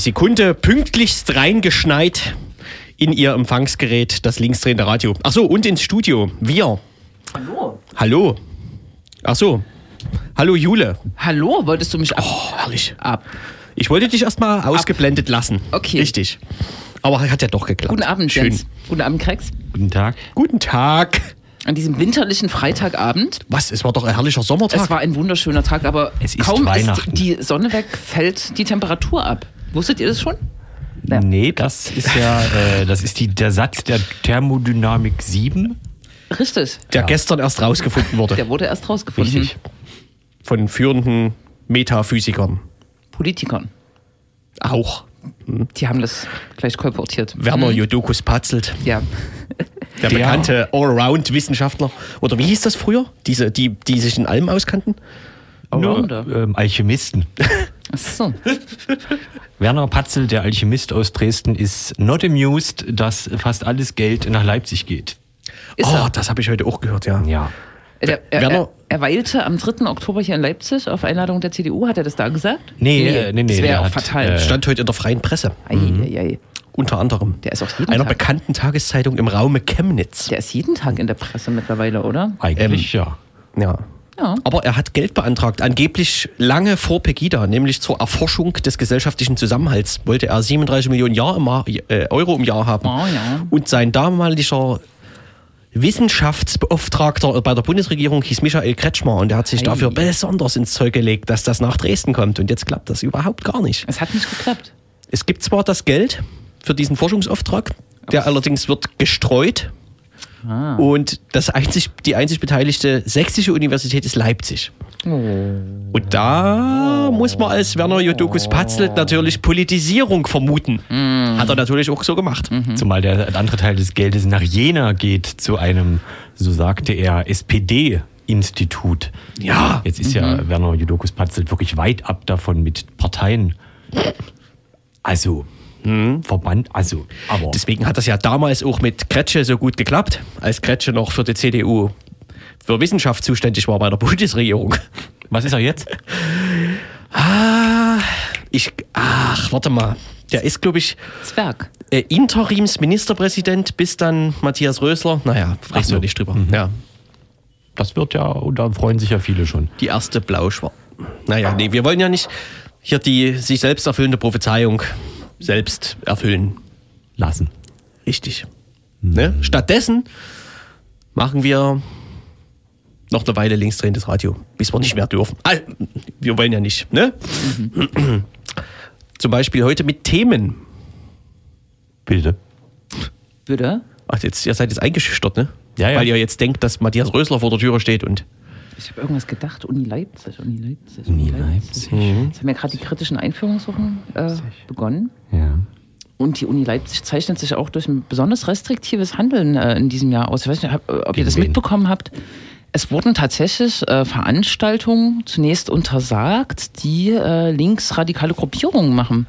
Sekunde pünktlichst reingeschneit in ihr Empfangsgerät, das linksdrehende Radio. Ach so, und ins Studio. Wir. Hallo. Hallo. Ach so. Hallo Jule. Hallo, wolltest du mich ab? Oh, herrlich. ab. Ich wollte dich erstmal ausgeblendet lassen. Okay. Richtig. Aber hat ja doch geklappt. Guten Abend, Schön. Jens. Guten Abend, Krex. Guten Tag. Guten Tag. An diesem winterlichen Freitagabend. Was? Es war doch ein herrlicher Sommertag. Es war ein wunderschöner Tag, aber Es ist kaum Weihnachten. ist die Sonne weg, fällt die Temperatur ab. Wusstet ihr das schon? Ja. Nee, das ist ja, äh, das ist die, der Satz der Thermodynamik 7. Richtig. der gestern erst rausgefunden wurde. Der wurde erst rausgefunden. Richtig. Von führenden Metaphysikern. Politikern. Auch. Die haben das gleich kolportiert. Werner Jodokus Patzelt, Ja. der, Der- bekannte Allround-Wissenschaftler. Oder wie hieß das früher? Diese, die, die sich in allem auskannten? Allrounder. Ähm, Alchemisten. Ach so. Werner Patzel, der Alchemist aus Dresden, ist not amused, dass fast alles Geld nach Leipzig geht. Ist oh, er. das habe ich heute auch gehört, ja. Ja. Der, er, Werner- er, er weilte am 3. Oktober hier in Leipzig auf Einladung der CDU. Hat er das da gesagt? Nee, äh, nee, nee, Das wäre auch hat, fatal. äh, Stand heute in der freien Presse. Ei, ei, ei. Unter anderem. Der ist auch jeden Einer Tag. bekannten Tageszeitung im Raume Chemnitz. Der ist jeden Tag in der Presse mittlerweile, oder? Eigentlich ja. Ja. Ja. Aber er hat Geld beantragt, angeblich lange vor Pegida, nämlich zur Erforschung des gesellschaftlichen Zusammenhalts. Wollte er 37 Millionen im äh, Euro im Jahr haben. Ah, ja. Und sein damaliger Wissenschaftsbeauftragter bei der Bundesregierung hieß Michael Kretschmer und der hat sich Ei. dafür besonders ins Zeug gelegt, dass das nach Dresden kommt. Und jetzt klappt das überhaupt gar nicht. Es hat nicht geklappt. Es gibt zwar das Geld für diesen Forschungsauftrag, der allerdings wird gestreut. Ah. Und das einzig, die einzig beteiligte sächsische Universität ist Leipzig. Oh. Und da muss man als Werner Jodokus Patzelt natürlich Politisierung vermuten. Mhm. Hat er natürlich auch so gemacht. Zumal der andere Teil des Geldes nach Jena geht zu einem, so sagte er, SPD-Institut. Ja. Jetzt ist ja Werner Judokus Patzelt wirklich weit ab davon mit Parteien. Also, Verband, also, aber. Deswegen hat das ja damals auch mit Kretsche so gut geklappt, als Kretsche noch für die CDU für Wissenschaft zuständig war bei der Bundesregierung. Was ist er jetzt? Ah, ich, ach, warte mal. Der ist, glaube ich, Zwerg. äh, Interimsministerpräsident bis dann Matthias Rösler. Naja, sprechen so. wir nicht drüber. Ja, Das wird ja, und da freuen sich ja viele schon. die erste Blauschwarz. Naja, nee, wir wollen ja nicht hier die sich selbst erfüllende Prophezeiung selbst erfüllen. Lassen. Richtig. Ne? Stattdessen machen wir noch eine Weile linksdrehendes Radio, bis wir nicht mehr dürfen. Ah, wir wollen ja nicht. Ne? Zum Beispiel heute mit Themen. Bitte. Bitte? Ach, jetzt, ihr seid jetzt eingeschüchtert, ne? Ja, ja. Weil ihr jetzt denkt, dass Matthias Rösler vor der Türe steht und. Ich habe irgendwas gedacht. Uni Leipzig, Uni Leipzig. Uni Leipzig. Jetzt haben ja gerade die kritischen Einführungswochen äh, begonnen. Ja. Und die Uni Leipzig zeichnet sich auch durch ein besonders restriktives Handeln äh, in diesem Jahr aus. Ich weiß nicht, ob ihr das wen? mitbekommen habt. Es wurden tatsächlich äh, Veranstaltungen zunächst untersagt, die äh, linksradikale Gruppierungen machen.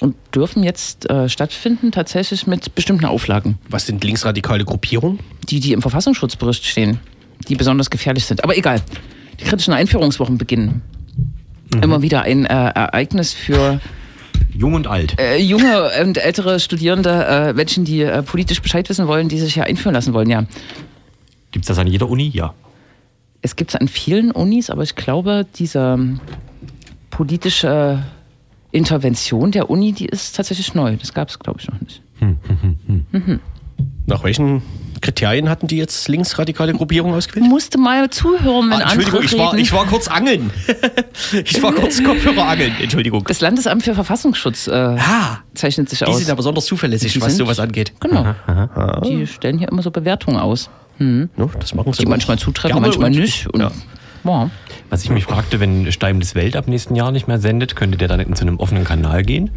Und dürfen jetzt äh, stattfinden, tatsächlich mit bestimmten Auflagen, Was sind linksradikale Gruppierungen? die, die im Verfassungsschutzbericht stehen, die besonders gefährlich sind. Aber egal. Die kritischen Einführungswochen beginnen. Immer wieder ein äh, Ereignis für Jung und alt. äh, junge und ältere Studierende, äh, Menschen, die äh, politisch Bescheid wissen wollen, die sich hier einführen lassen wollen, ja. Gibt es das an jeder Uni? Ja. Es gibt es an vielen Unis, aber ich glaube, diese ähm, politische Intervention der Uni, die ist tatsächlich neu. Das gab es, glaube ich, noch nicht. Nach welchen Kriterien hatten die jetzt linksradikale Gruppierungen ausgewählt? Musste mal zuhören, wenn Ah, Entschuldigung, ich war, ich war kurz angeln. ich war kurz Kopfhörer angeln. Entschuldigung. das Landesamt für Verfassungsschutz äh, Ah, zeichnet sich die aus. sind ja besonders zuverlässig, Die was sind- sowas angeht. Genau. Die stellen hier immer so Bewertungen aus, No, das machen sie die manchmal zutreffen, manchmal und- nicht. Und, Ja. ja. Was ich mich fragte, wenn Stein des Welt ab nächsten Jahr nicht mehr sendet, könnte der dann in so einem offenen Kanal gehen?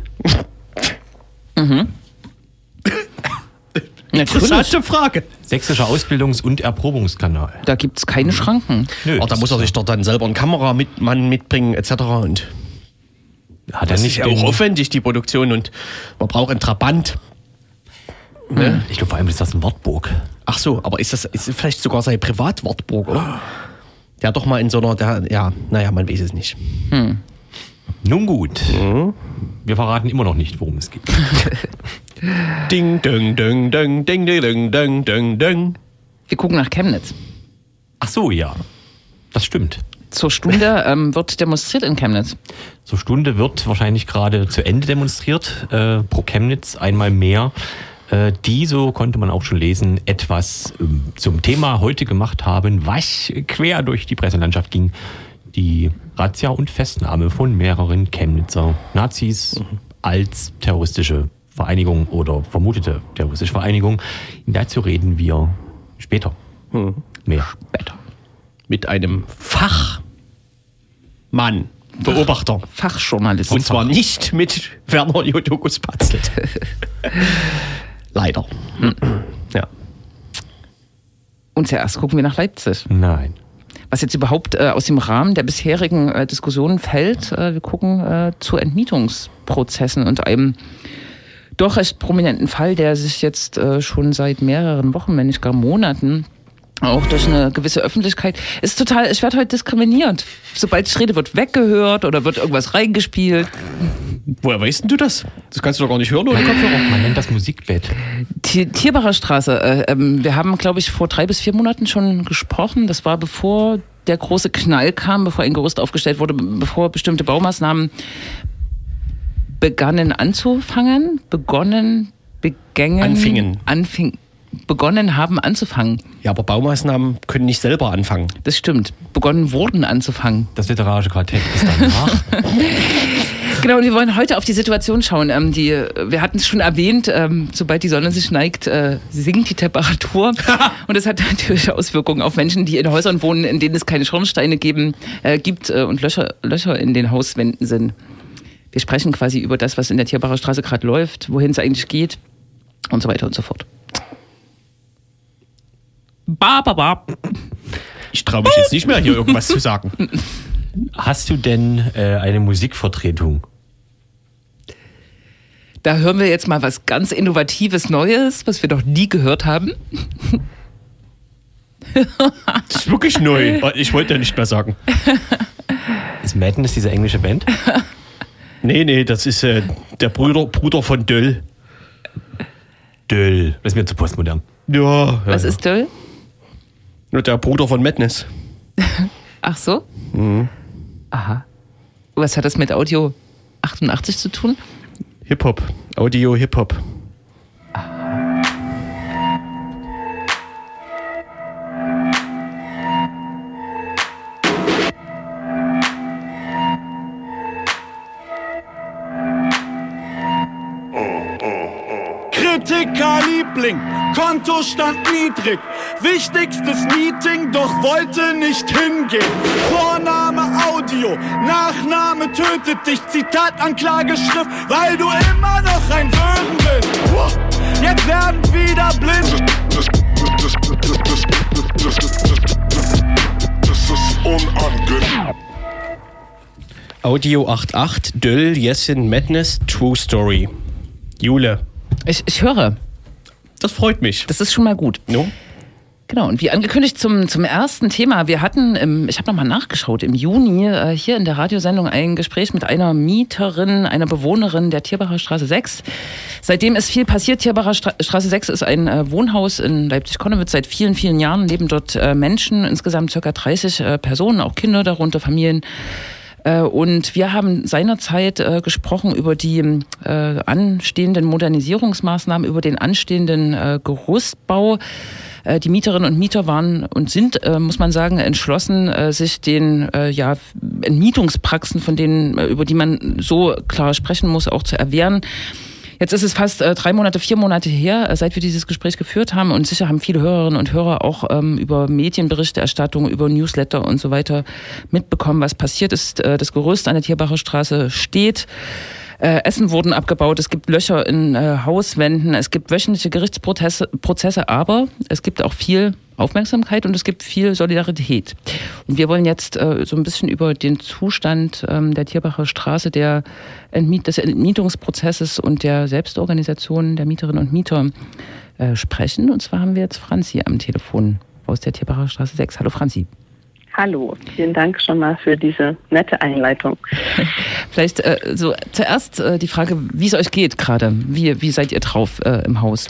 Natürlich. Interessante Frage. Sächsischer Ausbildungs- und Erprobungskanal. Da gibt es keine Schranken. Nö, Oh, da muss er sich doch dann selber einen Kameramann mitbringen, etc. Und hat er das nicht ist ja auch aufwendig, die Produktion. Und man braucht einen Trabant. Ne? Ich glaube, vor allem ist das ein Wartburg. Ach so, aber ist das ist vielleicht sogar sein Privatwortburg, oder? Der hat doch mal in so einer, der, ja, naja, man weiß es nicht. Nun gut. Wir verraten immer noch nicht, worum es geht. Ding, ding, ding, ding, ding, ding, ding, ding, ding. Wir gucken nach Chemnitz. Ach so, ja. Das stimmt. Zur Stunde ähm, wird demonstriert in Chemnitz. Zur Stunde wird wahrscheinlich gerade zu Ende demonstriert. Äh, pro Chemnitz einmal mehr. Äh, die, so konnte man auch schon lesen, etwas ähm, zum Thema heute gemacht haben, was quer durch die Presselandschaft ging. Die Razzia und Festnahme von mehreren Chemnitzer Nazis als terroristische Vereinigung oder vermutete terroristische Vereinigung. Dazu reden wir später. Mehr. Später. Mit einem Fachmann, Beobachter. Fachjournalist. Und zwar nicht mit Werner Jodokus Patzelt. Leider. Ja. Und zuerst gucken wir nach Leipzig. Nein. Was jetzt überhaupt äh, aus dem Rahmen der bisherigen äh, Diskussionen fällt. Äh, wir gucken äh, zu Entmietungsprozessen und einem doch recht prominenten Fall, der sich jetzt äh, schon seit mehreren Wochen, wenn nicht gar Monaten, auch durch eine gewisse Öffentlichkeit, ist total, ich werde heute diskriminiert. Sobald ich rede, wird weggehört oder wird irgendwas reingespielt. Woher weißt denn du das? Das kannst du doch gar nicht hören ohne Kopfhörer. Man nennt das Musikbett. Tier- Tierbacher Straße. Äh, ähm, wir haben, glaube ich, vor drei bis vier Monaten schon gesprochen. Das war bevor der große Knall kam, bevor ein Gerüst aufgestellt wurde, bevor bestimmte Baumaßnahmen begannen anzufangen, begonnen, begängen, Anfingen. anfing, begonnen haben anzufangen. Ja, aber Baumaßnahmen können nicht selber anfangen. Das stimmt. Begonnen wurden anzufangen. Das literarische Quartett ist danach. Genau, und wir wollen heute auf die Situation schauen. Ähm, die, wir hatten es schon erwähnt, ähm, sobald die Sonne sich neigt, äh, sinkt die Temperatur. und das hat natürlich Auswirkungen auf Menschen, die in Häusern wohnen, in denen es keine Schornsteine geben, äh, gibt äh, und Löcher, Löcher in den Hauswänden sind. Wir sprechen quasi über das, was in der Tierbacher Straße gerade läuft, wohin es eigentlich geht und so weiter und so fort. Ba, ba, ba. Ich traue mich jetzt nicht mehr, hier irgendwas zu sagen. Hast du denn äh, eine Musikvertretung? Da hören wir jetzt mal was ganz Innovatives Neues, was wir noch nie gehört haben. Das ist wirklich neu. Ich wollte ja nicht mehr sagen. Ist Madness diese englische Band? Nee, nee, das ist äh, der Bruder, Bruder von Döll. Döll. Das ist mir zu postmodern. Ja. Was ja, ist Döll? Der Bruder von Madness. Ach so? Aha. Was hat das mit Audio 88 zu tun? Hip-Hop. Audio Hip-Hop. Kritikerliebling, Kontostand niedrig. Wichtigstes Meeting, doch wollte nicht hingehen. Vorname Audio, Nachname tötet dich. Zitat Anklageschrift, weil du immer noch ein Sören bist. Jetzt werden wieder blind. Das, ist unangenehm. Audio 88, Döll, Jessin, Madness, True Story. Jule, Ich, ich höre. das freut mich. Das ist schon mal gut. No? Genau, und wie angekündigt zum, zum ersten Thema, wir hatten, im, ich habe nochmal nachgeschaut, im Juni äh, hier in der Radiosendung ein Gespräch mit einer Mieterin, einer Bewohnerin der Tierbacher Straße 6. Seitdem ist viel passiert. Tierbacher Stra Straße 6 ist ein äh, Wohnhaus in Leipzig-Konnewitz. Seit vielen, vielen Jahren leben dort äh, Menschen, insgesamt circa 30 äh, Personen, auch Kinder darunter, Familien. Äh, Und wir haben seinerzeit äh, gesprochen über die äh, anstehenden Modernisierungsmaßnahmen, über den anstehenden äh, Gerüstbau. Äh, Die Mieterinnen und Mieter waren und sind, äh, muss man sagen, entschlossen, äh, sich den ja, Entmietungspraxen, von denen, über die man so klar sprechen muss, auch zu erwehren. Jetzt ist es fast äh, drei Monate, vier Monate her, äh, seit wir dieses Gespräch geführt haben. Und sicher haben viele Hörerinnen und Hörer auch ähm, über Medienberichterstattung, über Newsletter und so weiter mitbekommen, was passiert ist. Äh, das Gerüst an der Tierbacher Straße steht. Äh, Essen wurden abgebaut, es gibt Löcher in äh, Hauswänden, es gibt wöchentliche Gerichtsprozesse, Prozesse, aber es gibt auch viel Aufmerksamkeit und es gibt viel Solidarität. Und wir wollen jetzt äh, so ein bisschen über den Zustand ähm, der Tierbacher Straße, der Entmiet des Entmietungsprozesses und der Selbstorganisation der Mieterinnen und Mieter äh, sprechen. Und zwar haben wir jetzt Franzi am Telefon aus der Tierbacher Straße 6. Hallo Franzi. Hallo, vielen Dank schon mal für diese nette Einleitung. Vielleicht äh, so zuerst äh, die Frage, wie es euch geht gerade. Wie, wie seid ihr drauf äh, im Haus?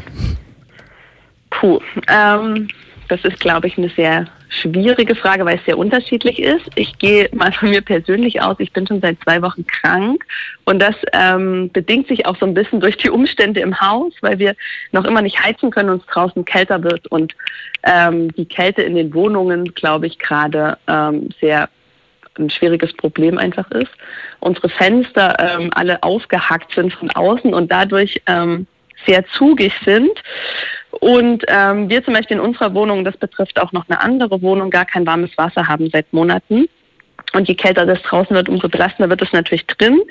Puh, ähm, das ist, glaube ich, eine sehr schwierige Frage, weil es sehr unterschiedlich ist. Ich gehe mal von mir persönlich aus. Ich bin schon seit zwei Wochen krank und das ähm, bedingt sich auch so ein bisschen durch die Umstände im Haus, weil wir noch immer nicht heizen können und es draußen kälter wird und ähm, die Kälte in den Wohnungen, glaube ich, gerade ähm, sehr ein schwieriges Problem einfach ist. Unsere Fenster ähm, alle aufgehackt sind von außen und dadurch ähm, sehr zugig sind. Und ähm, wir zum Beispiel in unserer Wohnung, das betrifft auch noch eine andere Wohnung, gar kein warmes Wasser haben seit Monaten. Und je kälter das draußen wird, umso belastender wird es natürlich drin.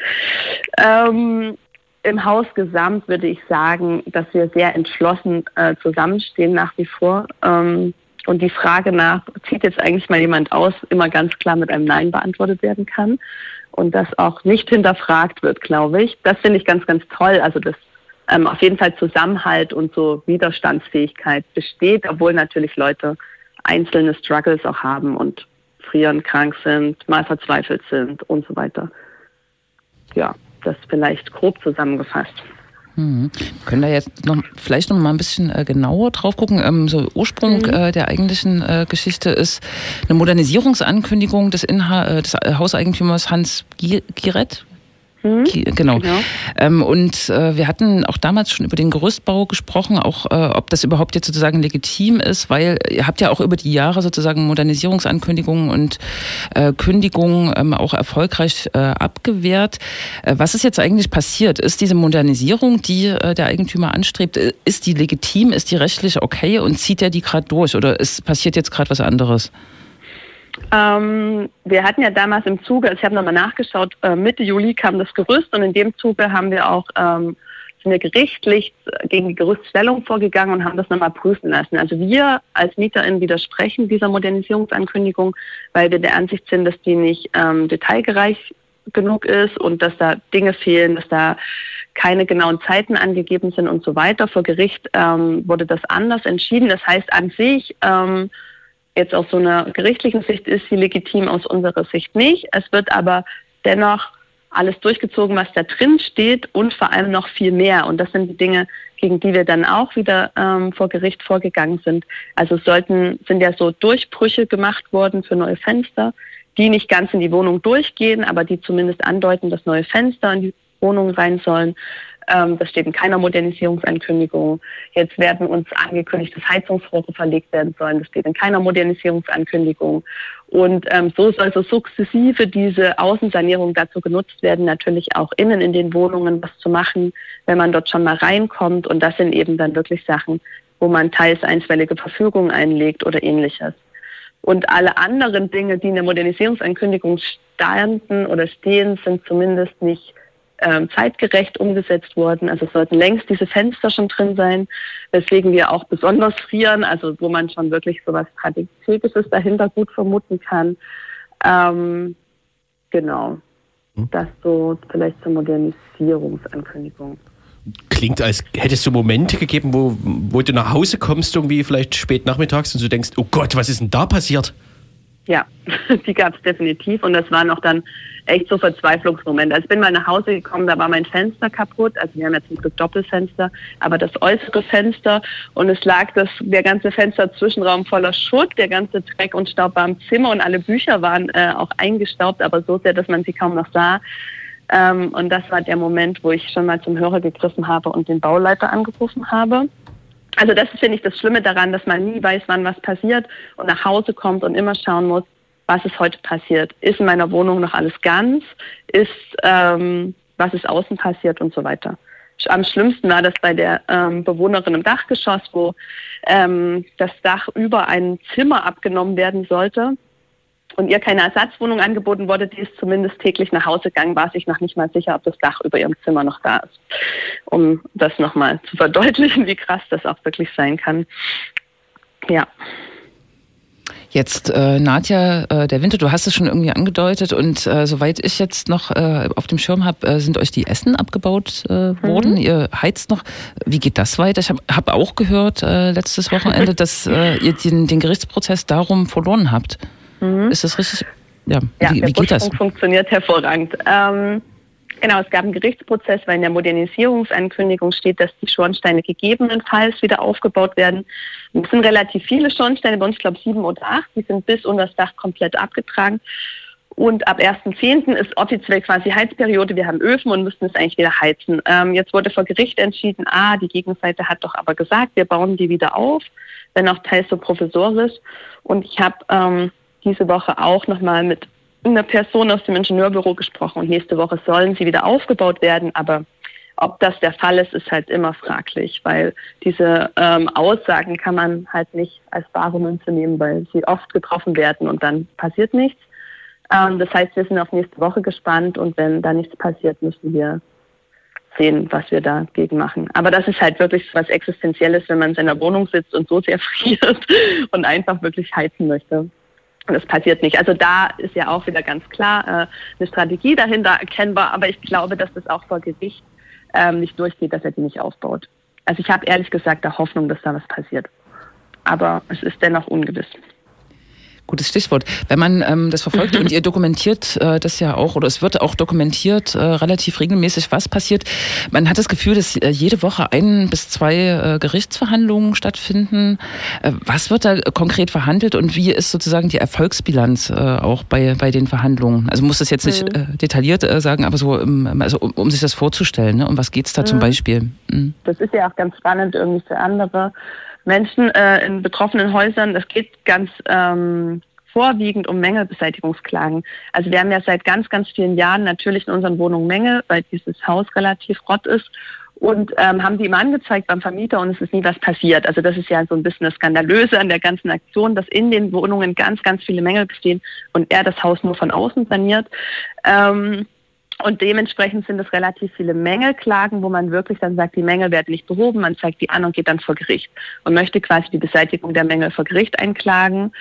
Ähm, Im Haus gesamt würde ich sagen, dass wir sehr entschlossen äh, zusammenstehen nach wie vor. Ähm, und die Frage nach, zieht jetzt eigentlich mal jemand aus, immer ganz klar mit einem Nein beantwortet werden kann. Und das auch nicht hinterfragt wird, glaube ich. Das finde ich ganz, ganz toll. Also das ähm, auf jeden Fall Zusammenhalt und so Widerstandsfähigkeit besteht, obwohl natürlich Leute einzelne Struggles auch haben und frieren, krank sind, mal verzweifelt sind und so weiter. Ja, das vielleicht grob zusammengefasst. Hm. Wir können da jetzt noch, vielleicht noch mal ein bisschen äh, genauer drauf gucken. Ähm, so Ursprung mhm. äh, der eigentlichen äh, Geschichte ist eine Modernisierungsankündigung des, Inha äh, des Hauseigentümers Hans Giret. Mhm. Genau. genau. Ähm, und äh, wir hatten auch damals schon über den Gerüstbau gesprochen, auch äh, ob das überhaupt jetzt sozusagen legitim ist, weil ihr habt ja auch über die Jahre sozusagen Modernisierungsankündigungen und äh, Kündigungen ähm, auch erfolgreich äh, abgewehrt. Äh, was ist jetzt eigentlich passiert? Ist diese Modernisierung, die äh, der Eigentümer anstrebt, ist die legitim, ist die rechtlich okay und zieht er die gerade durch oder ist passiert jetzt gerade was anderes? Ähm, wir hatten ja damals im Zuge, also ich habe nochmal nachgeschaut, äh, Mitte Juli kam das Gerüst und in dem Zuge haben wir auch ähm, sind wir gerichtlich gegen die Gerüststellung vorgegangen und haben das nochmal prüfen lassen. Also wir als MieterInnen widersprechen dieser Modernisierungsankündigung, weil wir der Ansicht sind, dass die nicht ähm, detailgereich genug ist und dass da Dinge fehlen, dass da keine genauen Zeiten angegeben sind und so weiter. Vor Gericht ähm, wurde das anders entschieden. Das heißt an sich ähm, jetzt aus so einer gerichtlichen Sicht ist sie legitim, aus unserer Sicht nicht. Es wird aber dennoch alles durchgezogen, was da drin steht und vor allem noch viel mehr. Und das sind die Dinge, gegen die wir dann auch wieder ähm, vor Gericht vorgegangen sind. Also sollten, sind ja so Durchbrüche gemacht worden für neue Fenster, die nicht ganz in die Wohnung durchgehen, aber die zumindest andeuten, dass neue Fenster in die Wohnung rein sollen. Ähm, das steht in keiner Modernisierungsankündigung. Jetzt werden uns angekündigt, dass Heizungsrohre verlegt werden sollen. Das steht in keiner Modernisierungsankündigung. Und ähm, so soll so sukzessive diese Außensanierung dazu genutzt werden, natürlich auch innen in den Wohnungen was zu machen, wenn man dort schon mal reinkommt. Und das sind eben dann wirklich Sachen, wo man teils einstweilige Verfügungen einlegt oder ähnliches. Und alle anderen Dinge, die in der Modernisierungsankündigung standen oder stehen, sind zumindest nicht ähm, zeitgerecht umgesetzt worden. Also sollten längst diese Fenster schon drin sein, weswegen wir auch besonders frieren, also wo man schon wirklich so was Strategisches dahinter gut vermuten kann. Ähm, genau. Hm. Das so vielleicht zur Modernisierungsankündigung. Klingt, als hättest du Momente gegeben, wo, wo du nach Hause kommst, irgendwie vielleicht spät nachmittags und du denkst, oh Gott, was ist denn da passiert? Ja, die gab es definitiv und das waren auch dann echt so Verzweiflungsmomente. Also ich bin mal nach Hause gekommen, da war mein Fenster kaputt, also wir haben ja zum Glück Doppelfenster, aber das äußere Fenster und es lag das, der ganze Fensterzwischenraum voller Schutt, der ganze Dreck und Staub war im Zimmer und alle Bücher waren äh, auch eingestaubt, aber so sehr, dass man sie kaum noch sah. Ähm, und das war der Moment, wo ich schon mal zum Hörer gegriffen habe und den Bauleiter angerufen habe. Also das finde ich das Schlimme daran, dass man nie weiß, wann was passiert und nach Hause kommt und immer schauen muss, was ist heute passiert. Ist in meiner Wohnung noch alles ganz? Ist, ähm, was ist außen passiert und so weiter. Am schlimmsten war das bei der ähm, Bewohnerin im Dachgeschoss, wo ähm, das Dach über ein Zimmer abgenommen werden sollte und ihr keine Ersatzwohnung angeboten wurde, die ist zumindest täglich nach Hause gegangen, war sich noch nicht mal sicher, ob das Dach über ihrem Zimmer noch da ist. Um das nochmal zu verdeutlichen, wie krass das auch wirklich sein kann. Ja. Jetzt, äh, Nadja, äh, der Winter, du hast es schon irgendwie angedeutet und äh, soweit ich jetzt noch äh, auf dem Schirm habe, äh, sind euch die Essen abgebaut äh, worden. Mhm. Ihr heizt noch. Wie geht das weiter? Ich habe hab auch gehört äh, letztes Wochenende, dass äh, ihr den, den Gerichtsprozess darum verloren habt. Ist das richtig? Ja, Ja, wie, der wie geht das? Funktioniert hervorragend. Ähm, genau, es gab einen Gerichtsprozess, weil in der Modernisierungsankündigung steht, dass die Schornsteine gegebenenfalls wieder aufgebaut werden. Es sind relativ viele Schornsteine, bei uns glaube ich sieben oder acht, die sind bis unter das Dach komplett abgetragen. Und ab 1.10. ist offiziell quasi Heizperiode. Wir haben Öfen und müssen es eigentlich wieder heizen. Ähm, jetzt wurde vor Gericht entschieden, ah, die Gegenseite hat doch aber gesagt, wir bauen die wieder auf, wenn auch teils so provisorisch. Und ich habe ähm, diese Woche auch nochmal mit einer Person aus dem Ingenieurbüro gesprochen und nächste Woche sollen sie wieder aufgebaut werden. Aber ob das der Fall ist, ist halt immer fraglich, weil diese ähm, Aussagen kann man halt nicht als bare Münze nehmen, weil sie oft getroffen werden und dann passiert nichts. Ähm, das heißt, wir sind auf nächste Woche gespannt und wenn da nichts passiert, müssen wir sehen, was wir dagegen machen. Aber das ist halt wirklich was Existenzielles, wenn man in seiner Wohnung sitzt und so sehr friert und einfach wirklich heizen möchte. Und das passiert nicht. Also da ist ja auch wieder ganz klar äh, eine Strategie dahinter erkennbar, aber ich glaube, dass das auch vor Gericht ähm, nicht durchgeht, dass er die nicht aufbaut. Also ich habe ehrlich gesagt da Hoffnung, dass da was passiert. Aber es ist dennoch ungewiss. Gutes Stichwort. Wenn man ähm, das verfolgt und ihr dokumentiert äh, das ja auch, oder es wird auch dokumentiert, äh, relativ regelmäßig, was passiert. Man hat das Gefühl, dass äh, jede Woche ein bis zwei äh, Gerichtsverhandlungen stattfinden. Äh, was wird da konkret verhandelt und wie ist sozusagen die Erfolgsbilanz äh, auch bei, bei den Verhandlungen? Also muss das jetzt nicht äh, detailliert äh, sagen, aber so, ähm, also, um, um sich das vorzustellen, ne? um was geht's da zum Beispiel? Mhm. Das ist ja auch ganz spannend irgendwie für andere Menschen äh, in betroffenen Häusern. Es geht ganz ähm, vorwiegend um Mängelbeseitigungsklagen. Also wir haben ja seit ganz, ganz vielen Jahren natürlich in unseren Wohnungen Mängel, weil dieses Haus relativ rott ist. Und ähm, haben die immer angezeigt beim Vermieter und es ist nie was passiert. Also das ist ja so ein bisschen das Skandalöse an der ganzen Aktion, dass in den Wohnungen ganz, ganz viele Mängel bestehen und er das Haus nur von außen saniert. Ähm, und dementsprechend sind es relativ viele Mängelklagen, wo man wirklich dann sagt, die Mängel werden nicht behoben, man zeigt die an und geht dann vor Gericht und möchte quasi die Beseitigung der Mängel vor Gericht einklagen.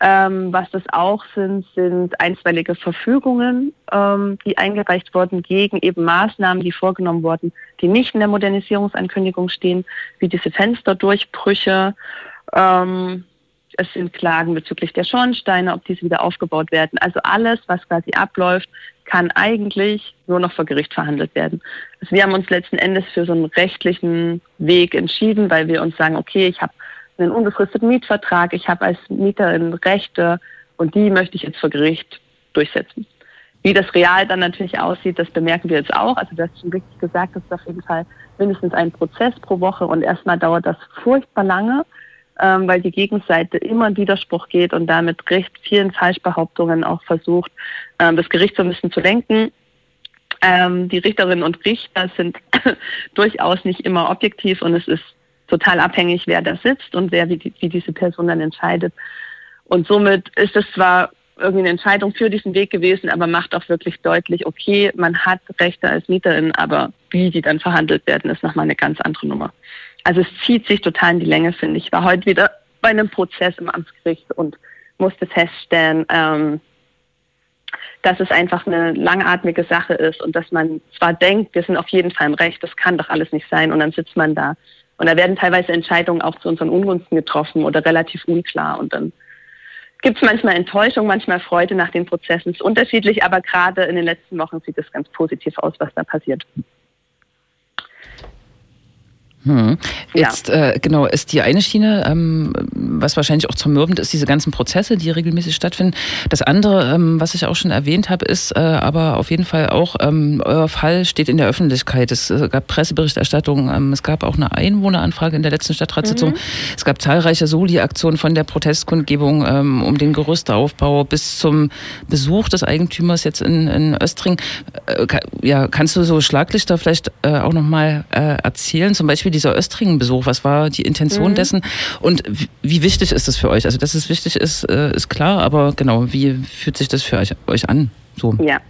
Ähm, was das auch sind, sind einstweilige Verfügungen, ähm, die eingereicht wurden gegen eben Maßnahmen, die vorgenommen wurden, die nicht in der Modernisierungsankündigung stehen, wie diese Fensterdurchbrüche. Ähm, es sind Klagen bezüglich der Schornsteine, ob diese wieder aufgebaut werden. Also alles, was quasi abläuft, kann eigentlich nur noch vor Gericht verhandelt werden. Also wir haben uns letzten Endes für so einen rechtlichen Weg entschieden, weil wir uns sagen, okay, ich habe einen unbefristeten Mietvertrag, ich habe als Mieterin Rechte und die möchte ich jetzt vor Gericht durchsetzen. Wie das real dann natürlich aussieht, das bemerken wir jetzt auch. Also das ist schon richtig gesagt, das ist auf jeden Fall mindestens ein Prozess pro Woche und erstmal dauert das furchtbar lange, ähm, weil die Gegenseite immer in Widerspruch geht und damit recht vielen Falschbehauptungen auch versucht, ähm, das Gericht so ein bisschen zu lenken. Ähm, die Richterinnen und Richter sind durchaus nicht immer objektiv und es ist total abhängig, wer da sitzt und wer wie, die, wie diese Person dann entscheidet. Und somit ist es zwar irgendwie eine Entscheidung für diesen Weg gewesen, aber macht auch wirklich deutlich, okay, man hat Rechte als Mieterin, aber wie die dann verhandelt werden, ist nochmal eine ganz andere Nummer. Also es zieht sich total in die Länge, finde ich. Ich war heute wieder bei einem Prozess im Amtsgericht und musste feststellen, ähm, dass es einfach eine langatmige Sache ist und dass man zwar denkt, wir sind auf jeden Fall im Recht, das kann doch alles nicht sein und dann sitzt man da. Und da werden teilweise Entscheidungen auch zu unseren Ungunsten getroffen oder relativ unklar und dann gibt es manchmal Enttäuschung, manchmal Freude nach den Prozessen. Es ist unterschiedlich, aber gerade in den letzten Wochen sieht es ganz positiv aus, was da passiert. Hm. Jetzt äh, genau ist die eine Schiene, ähm, was wahrscheinlich auch zermürbend ist, diese ganzen Prozesse, die regelmäßig stattfinden. Das andere, ähm, was ich auch schon erwähnt habe, ist äh, aber auf jeden Fall auch, ähm, euer Fall steht in der Öffentlichkeit. Es äh, gab Presseberichterstattung, ähm, es gab auch eine Einwohneranfrage in der letzten Stadtratssitzung. Mhm. Es gab zahlreiche Soli-Aktionen von der Protestkundgebung ähm, um den Gerüstaufbau bis zum Besuch des Eigentümers jetzt in, in Östring. Äh, ja, kannst du so Schlaglichter vielleicht äh, auch nochmal äh, erzählen? Zum Beispiel dieser Östringen-Besuch? Was war die Intention mhm. dessen? Und wie wichtig ist das für euch? Also, dass es wichtig ist, äh, ist klar, aber genau, wie fühlt sich das für euch, euch an? So. Ja,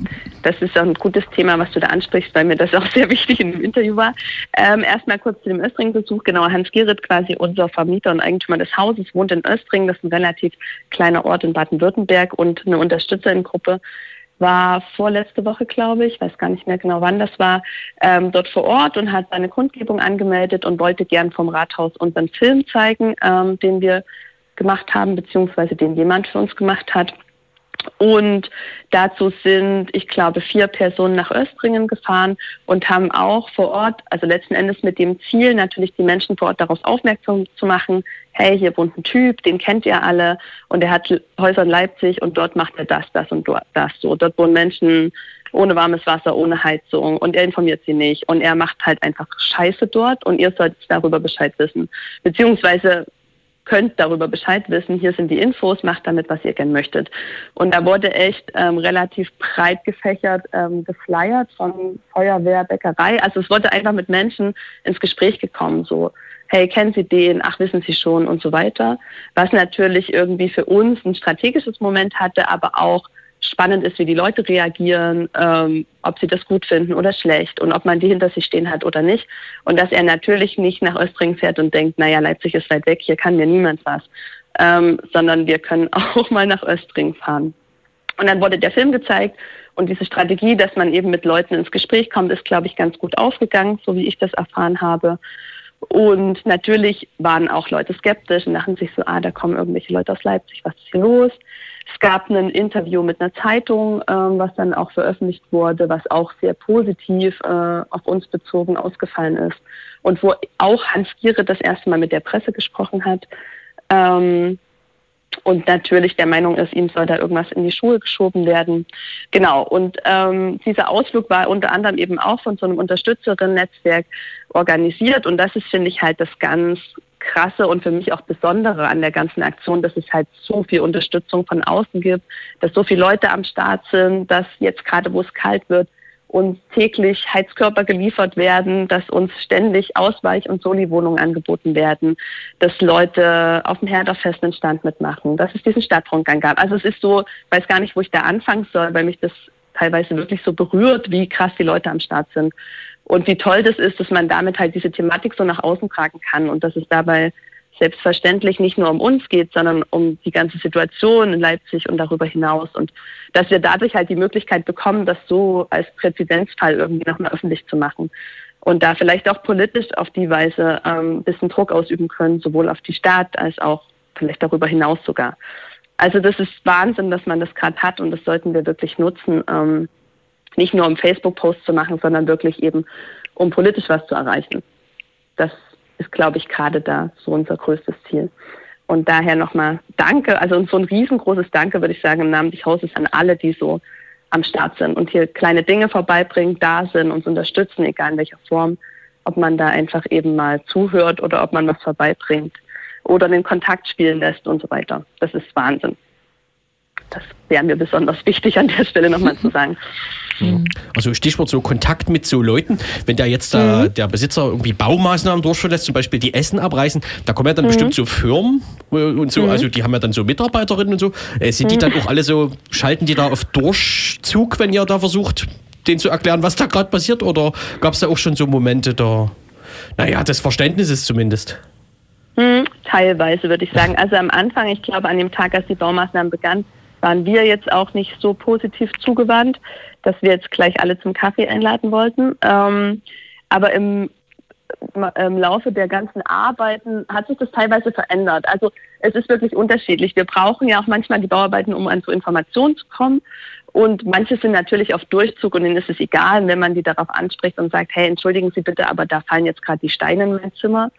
das ist auch ein gutes Thema, was du da ansprichst, weil mir das auch sehr wichtig in dem Interview war. Ähm, erstmal kurz zu dem Östring-Besuch. Genau, Hans Gierit, quasi unser Vermieter und Eigentümer des Hauses, wohnt in Östring. Das ist ein relativ kleiner Ort in Baden-Württemberg und eine Unterstützerinnengruppe war vorletzte Woche, glaube ich, weiß gar nicht mehr genau, wann das war, ähm, dort vor Ort und hat seine Kundgebung angemeldet und wollte gern vom Rathaus unseren Film zeigen, ähm, den wir gemacht haben, beziehungsweise den jemand für uns gemacht hat. Und dazu sind, ich glaube, vier Personen nach Östringen gefahren und haben auch vor Ort, also letzten Endes mit dem Ziel, natürlich die Menschen vor Ort darauf aufmerksam zu machen, hey, hier wohnt ein Typ, den kennt ihr alle und er hat Häuser in Leipzig und dort macht er das, das und das so. Dort wohnen Menschen ohne warmes Wasser, ohne Heizung und er informiert sie nicht und er macht halt einfach Scheiße dort und ihr solltet darüber Bescheid wissen. Beziehungsweise könnt darüber Bescheid wissen, hier sind die Infos, macht damit, was ihr gerne möchtet. Und da wurde echt ähm, relativ breit gefächert ähm, geflyert von Feuerwehr, Bäckerei. Also es wurde einfach mit Menschen ins Gespräch gekommen, so, hey, kennen Sie den? Ach, wissen Sie schon und so weiter. Was natürlich irgendwie für uns ein strategisches Moment hatte, aber auch spannend ist, wie die Leute reagieren, ähm, ob sie das gut finden oder schlecht und ob man die hinter sich stehen hat oder nicht. Und dass er natürlich nicht nach Östring fährt und denkt, naja, Leipzig ist weit weg, hier kann mir niemand was, ähm, sondern wir können auch mal nach Östring fahren. Und dann wurde der Film gezeigt und diese Strategie, dass man eben mit Leuten ins Gespräch kommt, ist, glaube ich, ganz gut aufgegangen, so wie ich das erfahren habe. Und natürlich waren auch Leute skeptisch und dachten sich so, ah, da kommen irgendwelche Leute aus Leipzig, was ist hier los? Es gab ein Interview mit einer Zeitung, ähm, was dann auch veröffentlicht wurde, was auch sehr positiv äh, auf uns bezogen ausgefallen ist. Und wo auch Hans Giere das erste Mal mit der Presse gesprochen hat. Ähm, und natürlich der Meinung ist, ihm soll da irgendwas in die Schuhe geschoben werden. Genau, und ähm, dieser Ausflug war unter anderem eben auch von so einem Unterstützerinnen-Netzwerk organisiert und das ist, finde ich, halt das ganz Krasse und für mich auch Besondere an der ganzen Aktion, dass es halt so viel Unterstützung von außen gibt, dass so viele Leute am Start sind, dass jetzt gerade, wo es kalt wird, uns täglich Heizkörper geliefert werden, dass uns ständig Ausweich- und Soli-Wohnungen angeboten werden, dass Leute auf dem Herderfest einen Stand mitmachen, dass es diesen Stadtrundgang gab. Also es ist so, ich weiß gar nicht, wo ich da anfangen soll, weil mich das teilweise wirklich so berührt, wie krass die Leute am Start sind. Und wie toll das ist, dass man damit halt diese Thematik so nach außen tragen kann und dass es dabei selbstverständlich nicht nur um uns geht, sondern um die ganze Situation in Leipzig und darüber hinaus. Und dass wir dadurch halt die Möglichkeit bekommen, das so als Präzedenzfall irgendwie nochmal öffentlich zu machen. Und da vielleicht auch politisch auf die Weise ähm, bisschen Druck ausüben können, sowohl auf die Stadt als auch vielleicht darüber hinaus sogar. Also das ist Wahnsinn, dass man das gerade hat und das sollten wir wirklich nutzen. Ähm, nicht nur um Facebook-Posts zu machen, sondern wirklich eben, um politisch was zu erreichen. Das ist, glaube ich, gerade da so unser größtes Ziel. Und daher nochmal Danke, also so ein riesengroßes Danke, würde ich sagen, im Namen des Hauses an alle, die so am Start sind und hier kleine Dinge vorbeibringen, da sind, uns unterstützen, egal in welcher Form, ob man da einfach eben mal zuhört oder ob man was vorbeibringt oder den Kontakt spielen lässt und so weiter. Das ist Wahnsinn. Das wäre mir besonders wichtig an der Stelle nochmal zu sagen. Mhm. Also Stichwort so Kontakt mit so Leuten, wenn der jetzt da, mhm. der Besitzer irgendwie Baumaßnahmen durchführen lässt, zum Beispiel die Essen abreißen, da kommen ja dann mhm. bestimmt so Firmen äh, und so, mhm. also die haben ja dann so Mitarbeiterinnen und so. Äh, sind die mhm. dann auch alle so, schalten die da auf Durchzug, wenn ihr da versucht, denen zu erklären, was da gerade passiert? Oder gab es da auch schon so Momente da, naja, des Verständnisses zumindest? Hm, teilweise würde ich sagen. Also am Anfang, ich glaube an dem Tag, als die Baumaßnahmen begannen, waren wir jetzt auch nicht so positiv zugewandt, dass wir jetzt gleich alle zum Kaffee einladen wollten. Ähm, aber im, im Laufe der ganzen Arbeiten hat sich das teilweise verändert. Also es ist wirklich unterschiedlich. Wir brauchen ja auch manchmal die Bauarbeiten, um an so Informationen zu kommen. Und manche sind natürlich auf Durchzug und denen ist es egal, wenn man die darauf anspricht und sagt, hey, entschuldigen Sie bitte, aber da fallen jetzt gerade die Steine in mein Zimmer.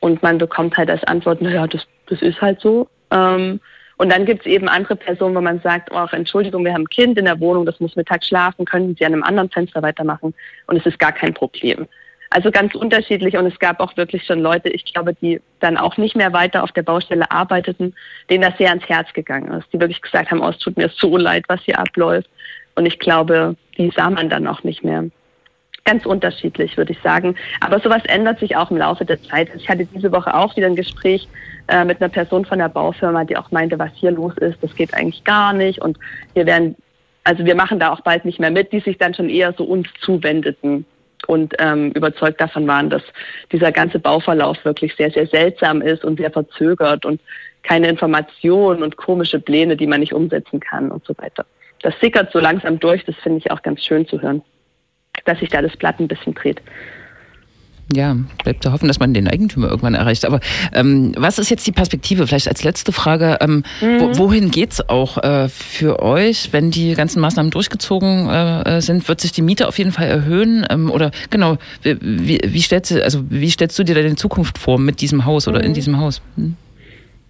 Und man bekommt halt als Antwort, naja, das, das ist halt so. Ähm, und dann gibt es eben andere Personen, wo man sagt, oh, Entschuldigung, wir haben ein Kind in der Wohnung, das muss mittags schlafen, können Sie an einem anderen Fenster weitermachen und es ist gar kein Problem. Also ganz unterschiedlich und es gab auch wirklich schon Leute, ich glaube, die dann auch nicht mehr weiter auf der Baustelle arbeiteten, denen das sehr ans Herz gegangen ist, die wirklich gesagt haben, oh, es tut mir so leid, was hier abläuft. Und ich glaube, die sah man dann auch nicht mehr. Ganz unterschiedlich, würde ich sagen. Aber sowas ändert sich auch im Laufe der Zeit. Ich hatte diese Woche auch wieder ein Gespräch äh, mit einer Person von der Baufirma, die auch meinte, was hier los ist, das geht eigentlich gar nicht. Und wir werden, also wir machen da auch bald nicht mehr mit, die sich dann schon eher so uns zuwendeten und ähm, überzeugt davon waren, dass dieser ganze Bauverlauf wirklich sehr, sehr seltsam ist und sehr verzögert und keine Informationen und komische Pläne, die man nicht umsetzen kann und so weiter. Das sickert so langsam durch, das finde ich auch ganz schön zu hören, dass sich da das Blatt ein bisschen dreht. Ja, bleibt zu hoffen, dass man den Eigentümer irgendwann erreicht. Aber ähm, was ist jetzt die Perspektive? Vielleicht als letzte Frage, ähm, mhm. wo, wohin geht's auch äh, für euch, wenn die ganzen Maßnahmen durchgezogen äh, sind? Wird sich die Miete auf jeden Fall erhöhen? Ähm, oder genau, wie, wie, stellst du, also wie stellst du dir deine Zukunft vor mit diesem Haus oder mhm. in diesem Haus? Hm?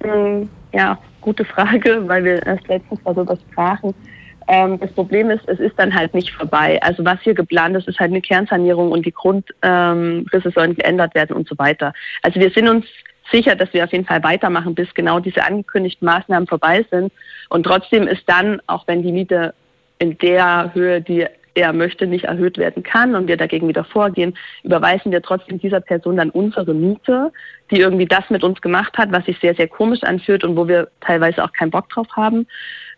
Mhm. Ja, gute Frage, weil wir erst letztens darüber sprachen. Ähm, das Problem ist, es ist dann halt nicht vorbei. Also was hier geplant ist, ist halt eine Kernsanierung und die Grundrisse sollen geändert werden und so weiter. Also wir sind uns sicher, dass wir auf jeden Fall weitermachen, bis genau diese angekündigten Maßnahmen vorbei sind. Und trotzdem ist dann, auch wenn die Miete in der Höhe, die er möchte, nicht erhöht werden kann und wir dagegen wieder vorgehen, überweisen wir trotzdem dieser Person dann unsere Miete, die irgendwie das mit uns gemacht hat, was sich sehr, sehr komisch anfühlt und wo wir teilweise auch keinen Bock drauf haben.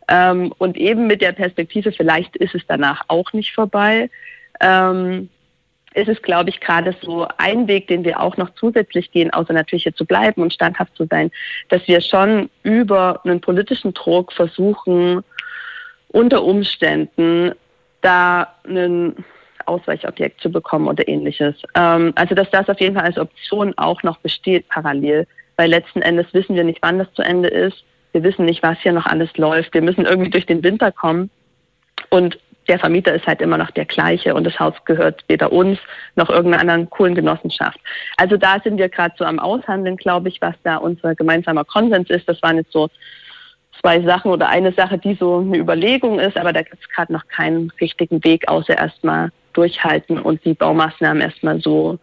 Ähm, und eben mit der Perspektive, vielleicht ist es danach auch nicht vorbei. Ähm, ist es, glaube ich, gerade so ein Weg, den wir auch noch zusätzlich gehen, außer natürlich hier zu bleiben und standhaft zu sein, dass wir schon über einen politischen Druck versuchen, unter Umständen da ein Ausweichobjekt zu bekommen oder ähnliches. Ähm, also dass das auf jeden Fall als Option auch noch besteht parallel, weil letzten Endes wissen wir nicht, wann das zu Ende ist. Wir wissen nicht, was hier noch alles läuft. Wir müssen irgendwie durch den Winter kommen. Und der Vermieter ist halt immer noch der gleiche und das Haus gehört weder uns noch irgendeiner anderen coolen Genossenschaft. Also da sind wir gerade so am Aushandeln, glaube ich, was da unser gemeinsamer Konsens ist. Das waren jetzt so zwei Sachen oder eine Sache, die so eine Überlegung ist, aber da gibt es gerade noch keinen richtigen Weg, außer erstmal durchhalten und die Baumaßnahmen erstmal so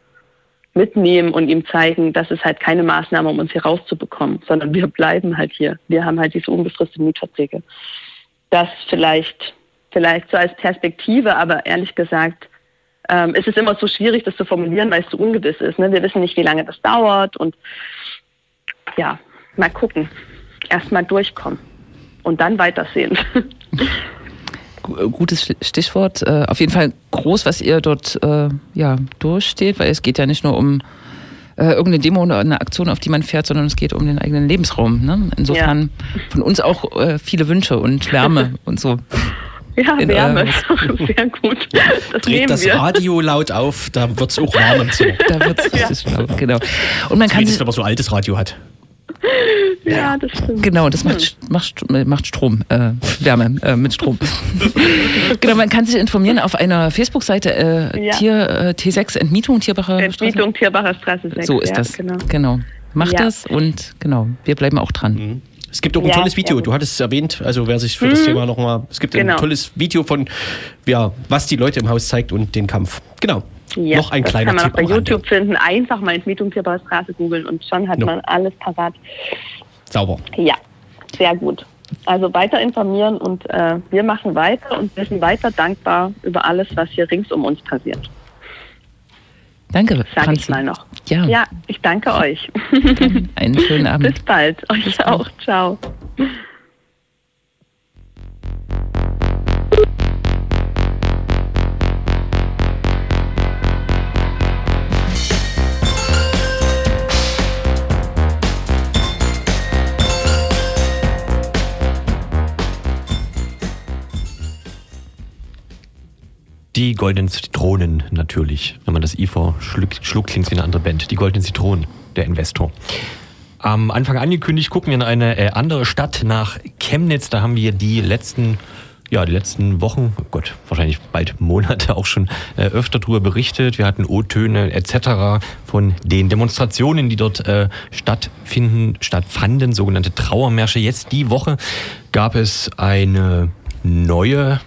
mitnehmen und ihm zeigen, das ist halt keine Maßnahme, um uns hier rauszubekommen, sondern wir bleiben halt hier. Wir haben halt diese unbefristeten Mietverträge. Das vielleicht, vielleicht so als Perspektive, aber ehrlich gesagt, ähm, es ist immer so schwierig, das zu formulieren, weil es so ungewiss ist. Ne? Wir wissen nicht, wie lange das dauert und ja, mal gucken erstmal durchkommen und dann weitersehen. Gutes Stichwort. Äh, auf jeden Fall groß, was ihr dort äh, ja, durchsteht, weil es geht ja nicht nur um äh, irgendeine Demo oder eine Aktion, auf die man fährt, sondern es geht um den eigenen Lebensraum. Ne? Insofern ja. von uns auch viele Wünsche und Wärme und so. Ja, in Wärme, sehr gut. Das Dreht das wir. Radio laut auf, da wird es auch warm im Zimmer. Da wird es richtig ja. laut, genau. Und man kann wenn man so altes Radio hat. Ja, das stimmt. Genau, das macht, macht, macht Strom, äh, Wärme äh, mit Strom. genau, man kann sich informieren auf einer Facebook-Seite äh, ja. Tier, äh, T6 Entmietung Tierbacher Straße. Entmietung Tierbacher Straße 6. So ist ja, das. Genau. genau. Macht ja. das und genau, wir bleiben auch dran. Mhm. Es gibt auch ein ja, tolles Video, du hattest es erwähnt, also wer sich für mhm. das Thema nochmal, es gibt genau. ein tolles Video von, ja, was die Leute im Haus zeigt und den Kampf. Genau. Ja, noch ein das kleiner Tipp. kann man Tipp auch bei YouTube finden. Einfach mal Entmietung Tierbarer Straße googeln und schon hat no. man alles parat. Sauber. Ja, sehr gut. Also weiter informieren und äh, wir machen weiter und wir sind weiter dankbar über alles, was hier rings um uns passiert. Danke, Sag Franzi. ich mal noch. Ja. ja, ich danke euch. Einen schönen Abend. Bis bald. Euch Bis auch. Bald. Ciao. Die Goldenen Zitronen natürlich. Wenn man das I vorschluckt, schluckt, klingt wie eine andere Band. Die Goldenen Zitronen, der Investor. Am Anfang angekündigt, gucken wir in eine äh, andere Stadt nach Chemnitz. Da haben wir die letzten ja, die letzten Wochen, oh Gott, wahrscheinlich bald Monate auch schon äh, öfter darüber berichtet. Wir hatten O-Töne etc. von den Demonstrationen, die dort äh, stattfinden, stattfanden, sogenannte Trauermärsche. Jetzt die Woche gab es eine neue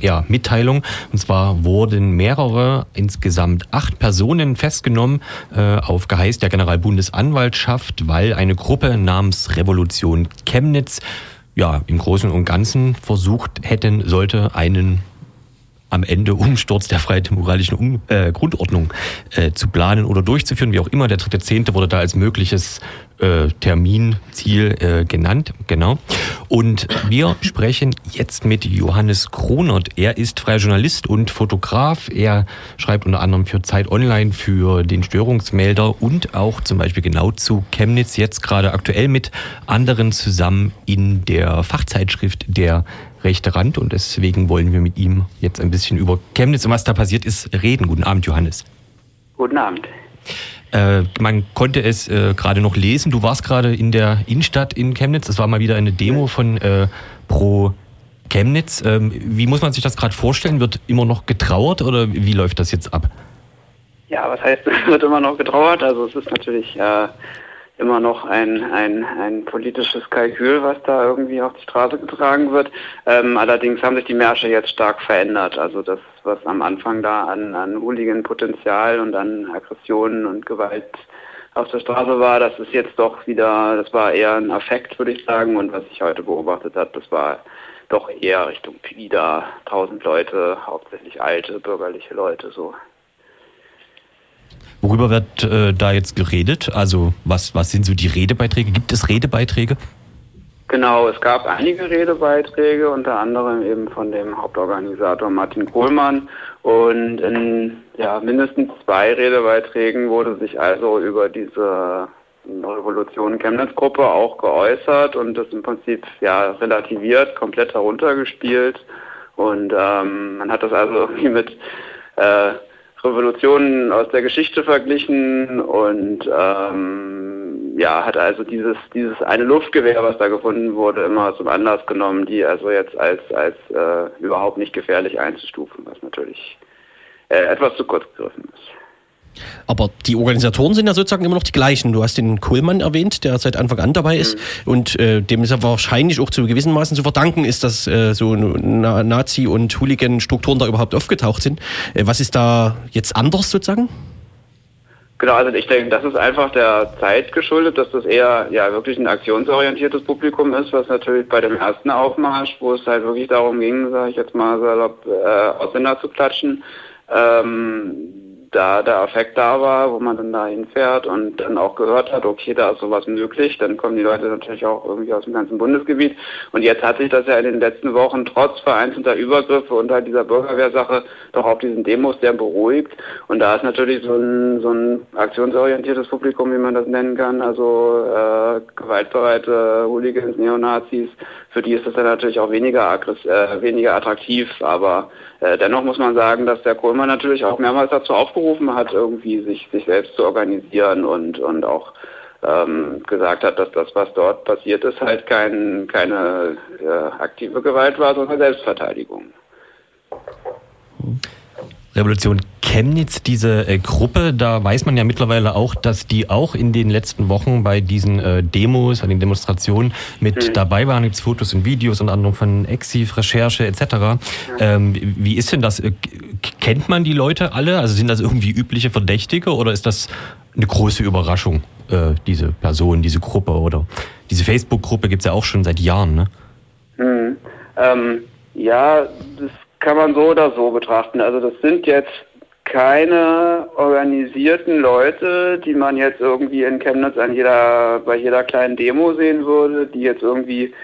ja, Mitteilung. Und zwar wurden mehrere, insgesamt acht Personen festgenommen äh, auf Geheiß der Generalbundesanwaltschaft, weil eine Gruppe namens Revolution Chemnitz ja im Großen und Ganzen versucht hätten sollte, einen am Ende Umsturz der freiheitlich-moralischen um äh, Grundordnung äh, zu planen oder durchzuführen, wie auch immer. Der dritte Zehnte wurde da als mögliches äh, Terminziel äh, genannt, genau. Und wir sprechen jetzt mit Johannes Kronert. Er ist freier Journalist und Fotograf. Er schreibt unter anderem für Zeit Online, für den Störungsmelder und auch zum Beispiel genau zu Chemnitz jetzt gerade aktuell mit anderen zusammen in der Fachzeitschrift der rechte Rand und deswegen wollen wir mit ihm jetzt ein bisschen über Chemnitz und was da passiert ist reden. Guten Abend, Johannes. Guten Abend. Äh, man konnte es äh, gerade noch lesen. Du warst gerade in der Innenstadt in Chemnitz. Es war mal wieder eine Demo von äh, Pro Chemnitz. Ähm, wie muss man sich das gerade vorstellen? Wird immer noch getrauert oder wie läuft das jetzt ab? Ja, was heißt, es wird immer noch getrauert? Also es ist natürlich äh, immer noch ein, ein, ein politisches Kalkül, was da irgendwie auf die Straße getragen wird. Ähm, allerdings haben sich die Märsche jetzt stark verändert. Also das, was am Anfang da an, an Hooligan-Potenzial und an Aggressionen und Gewalt auf der Straße war, das ist jetzt doch wieder, das war eher ein Affekt, würde ich sagen. Und was ich heute beobachtet habe, das war doch eher Richtung Pida, tausend Leute, hauptsächlich alte, bürgerliche Leute so. Worüber wird äh, da jetzt geredet? Also was, was sind so die Redebeiträge? Gibt es Redebeiträge? Genau, es gab einige Redebeiträge, unter anderem eben von dem Hauptorganisator Martin Kohlmann. Und in ja, mindestens zwei Redebeiträgen wurde sich also über diese Revolution Chemnitz-Gruppe auch geäußert und das im Prinzip ja relativiert, komplett heruntergespielt. Und ähm, man hat das also irgendwie mit äh, Revolutionen aus der Geschichte verglichen und ähm, ja, hat also dieses, dieses eine Luftgewehr, was da gefunden wurde, immer zum Anlass genommen, die also jetzt als, als äh, überhaupt nicht gefährlich einzustufen, was natürlich äh, etwas zu kurz gegriffen ist. Aber die Organisatoren sind ja sozusagen immer noch die gleichen. Du hast den Kohlmann erwähnt, der seit Anfang an dabei ist. Mhm. Und äh, dem ist ja wahrscheinlich auch zu gewissen Maßen zu verdanken ist, dass äh, so Na Nazi- und Hooligan-Strukturen da überhaupt aufgetaucht sind. Äh, was ist da jetzt anders sozusagen? Genau, also ich denke, das ist einfach der Zeit geschuldet, dass das eher ja wirklich ein aktionsorientiertes Publikum ist, was natürlich bei dem ersten Aufmarsch, wo es halt wirklich darum ging, sage ich jetzt mal salopp, äh, Ausländer zu klatschen, ähm, da der Affekt da war, wo man dann da hinfährt und dann auch gehört hat, okay, da ist sowas möglich, dann kommen die Leute natürlich auch irgendwie aus dem ganzen Bundesgebiet. Und jetzt hat sich das ja in den letzten Wochen trotz vereinzelter Übergriffe und halt dieser Bürgerwehrsache doch auf diesen Demos sehr beruhigt. Und da ist natürlich so ein, so ein aktionsorientiertes Publikum, wie man das nennen kann, also äh, gewaltbereite Hooligans, Neonazis, für die ist das dann natürlich auch weniger, äh, weniger attraktiv, aber dennoch muss man sagen, dass der Kohlmann natürlich auch mehrmals dazu aufgerufen hat, irgendwie sich, sich selbst zu organisieren und, und auch ähm, gesagt hat, dass das, was dort passiert ist, halt kein, keine äh, aktive Gewalt war, sondern Selbstverteidigung. Revolution Chemnitz, diese äh, Gruppe, da weiß man ja mittlerweile auch, dass die auch in den letzten Wochen bei diesen äh, Demos, bei den Demonstrationen mit mhm. dabei waren. Gibt Fotos und Videos, unter anderem von Exif, Recherche etc. Ja. Ähm, wie ist denn das? Äh, kennt man die Leute alle? Also sind das irgendwie übliche Verdächtige oder ist das eine große Überraschung, äh, diese Person, diese Gruppe oder diese Facebook-Gruppe gibt es ja auch schon seit Jahren, ne? Mhm. Ähm, ja, das kann man so oder so betrachten. Also das sind jetzt keine organisierten Leute, die man jetzt irgendwie in Chemnitz an jeder, bei jeder kleinen Demo sehen würde, die jetzt irgendwie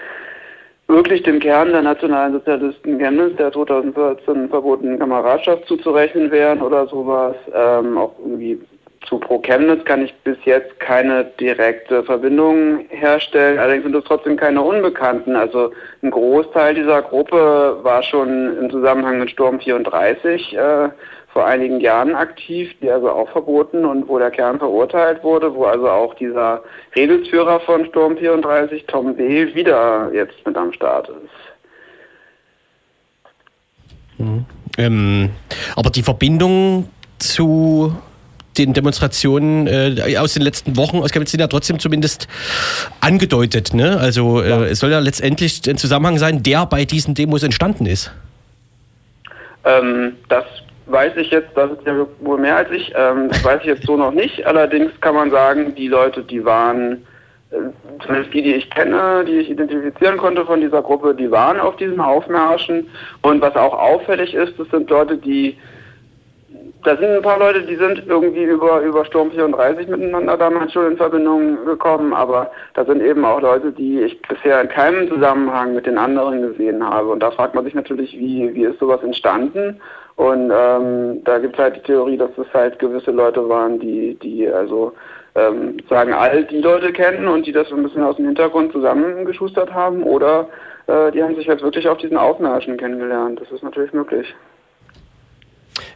wirklich dem Kern der nationalen Sozialisten Chemnitz, der 2014 verbotenen Kameradschaft zuzurechnen wären oder sowas. Ähm, auch irgendwie zu Pro Chemnitz kann ich bis jetzt keine direkte Verbindung herstellen. Allerdings sind es trotzdem keine Unbekannten. Also ein Großteil dieser Gruppe war schon im Zusammenhang mit Sturm 34 äh, vor einigen Jahren aktiv, die also auch verboten und wo der Kern verurteilt wurde, wo also auch dieser Redelsführer von Sturm 34, Tom B., wieder jetzt mit am Start ist. Mhm. Ähm, aber die Verbindung zu den Demonstrationen äh, aus den letzten Wochen aus Chemnitz sind ja trotzdem zumindest angedeutet. Ne? Also äh, es soll ja letztendlich ein Zusammenhang sein, der bei diesen Demos entstanden ist. Ähm, das weiß ich jetzt, das ist ja wohl mehr als ich, ähm, das weiß ich jetzt so noch nicht. Allerdings kann man sagen, die Leute, die waren, äh, zumindest die, die ich kenne, die ich identifizieren konnte von dieser Gruppe, die waren auf diesen Aufmärschen. Und was auch auffällig ist, das sind Leute, die da sind ein paar Leute, die sind irgendwie über, über Sturm 34 miteinander damals schon in Verbindung gekommen, aber da sind eben auch Leute, die ich bisher in keinem Zusammenhang mit den anderen gesehen habe. Und da fragt man sich natürlich, wie, wie ist sowas entstanden? Und ähm, da gibt es halt die Theorie, dass es halt gewisse Leute waren, die, die also ähm, sagen, all die Leute kennen und die das so ein bisschen aus dem Hintergrund zusammengeschustert haben oder äh, die haben sich halt wirklich auf diesen Aufmärschen kennengelernt. Das ist natürlich möglich.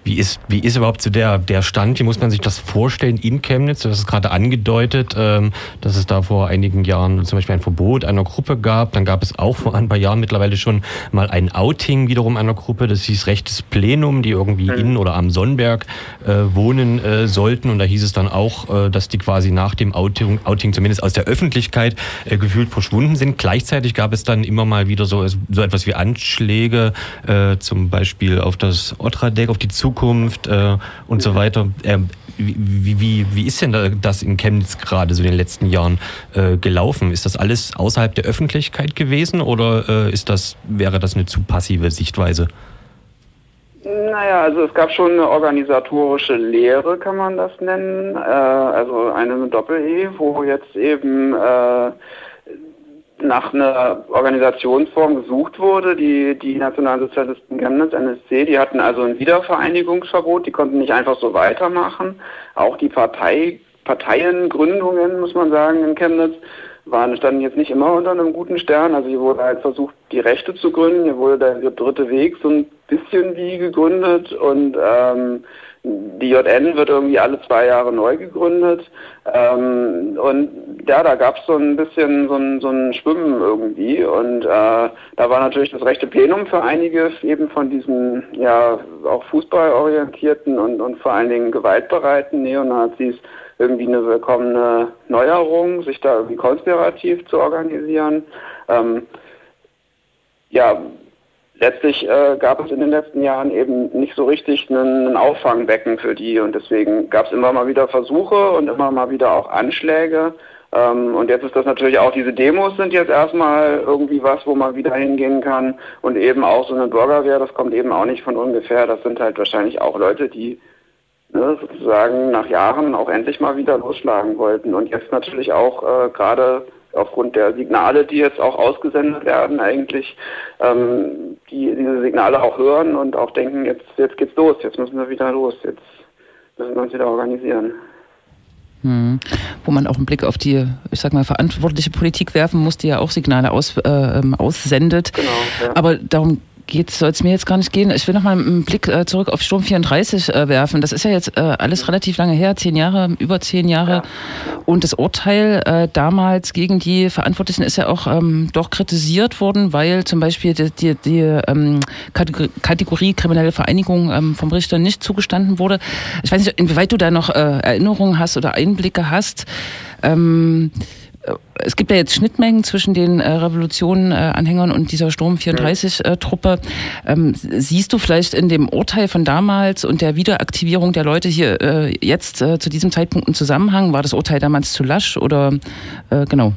Wie ist, wie ist überhaupt so der, der Stand? Wie muss man sich das vorstellen in Chemnitz? Du hast es gerade angedeutet, ähm, dass es da vor einigen Jahren zum Beispiel ein Verbot einer Gruppe gab. Dann gab es auch vor ein paar Jahren mittlerweile schon mal ein Outing wiederum einer Gruppe. Das hieß Rechtes Plenum, die irgendwie mhm. in oder am Sonnenberg äh, wohnen äh, sollten. Und da hieß es dann auch, äh, dass die quasi nach dem Outing, Outing zumindest aus der Öffentlichkeit gefühlt verschwunden sind. Gleichzeitig gab es dann immer mal wieder so, so etwas wie Anschläge, zum Beispiel auf das Otradeck, auf die Zukunft äh, und so weiter. Ähm, wie, wie, wie ist denn das in Chemnitz gerade so in den letzten Jahren äh, gelaufen? Ist das alles außerhalb der Öffentlichkeit gewesen oder äh, ist das, wäre das eine zu passive Sichtweise? Naja, also es gab schon eine organisatorische Lehre, kann man das nennen. Äh, also eine Doppel-E, wo jetzt eben äh, nach einer Organisationsform gesucht wurde. Die, die Nationalsozialisten Chemnitz, NSC, die hatten also ein Wiedervereinigungsverbot, die konnten nicht einfach so weitermachen. Auch die Partei, Parteiengründungen, muss man sagen, in Chemnitz, waren, standen jetzt nicht immer unter einem guten Stern. Also hier wurde halt versucht, die Rechte zu gründen. Hier wurde der dritte Weg so ein bisschen wie gegründet und ähm, die JN wird irgendwie alle zwei Jahre neu gegründet. Ähm, und ja, da gab es so ein bisschen so ein, so ein Schwimmen irgendwie. Und äh, da war natürlich das rechte Plenum für einige eben von diesen ja auch fußballorientierten und, und vor allen Dingen gewaltbereiten Neonazis irgendwie eine willkommene Neuerung, sich da irgendwie konspirativ zu organisieren. Ähm, ja, letztlich äh, gab es in den letzten Jahren eben nicht so richtig einen, einen Auffangbecken für die und deswegen gab es immer mal wieder Versuche und immer mal wieder auch Anschläge. Ähm, und jetzt ist das natürlich auch, diese Demos sind jetzt erstmal irgendwie was, wo man wieder hingehen kann und eben auch so eine Bürgerwehr, das kommt eben auch nicht von ungefähr. Das sind halt wahrscheinlich auch Leute, die ne, sozusagen nach Jahren auch endlich mal wieder losschlagen wollten und jetzt natürlich auch äh, gerade aufgrund der Signale, die jetzt auch ausgesendet werden, eigentlich ähm, die diese Signale auch hören und auch denken, jetzt, jetzt geht's los, jetzt müssen wir wieder los, jetzt müssen wir uns wieder organisieren. Hm. Wo man auch einen Blick auf die, ich sag mal, verantwortliche Politik werfen muss, die ja auch Signale aus, äh, ähm, aussendet. Genau, ja. Aber darum soll es mir jetzt gar nicht gehen. Ich will noch mal einen Blick äh, zurück auf Sturm 34 äh, werfen. Das ist ja jetzt äh, alles relativ lange her, zehn Jahre, über zehn Jahre. Ja. Und das Urteil äh, damals gegen die Verantwortlichen ist ja auch ähm, doch kritisiert worden, weil zum Beispiel die, die, die ähm, Kategorie, Kategorie, kriminelle Vereinigung ähm, vom Richter nicht zugestanden wurde. Ich weiß nicht, inwieweit du da noch äh, Erinnerungen hast oder Einblicke hast. Ähm, es gibt ja jetzt Schnittmengen zwischen den äh, Revolutionen-Anhängern und dieser Sturm 34-Truppe. Ähm, siehst du vielleicht in dem Urteil von damals und der Wiederaktivierung der Leute hier äh, jetzt äh, zu diesem Zeitpunkt einen Zusammenhang? War das Urteil damals zu lasch oder äh, genau?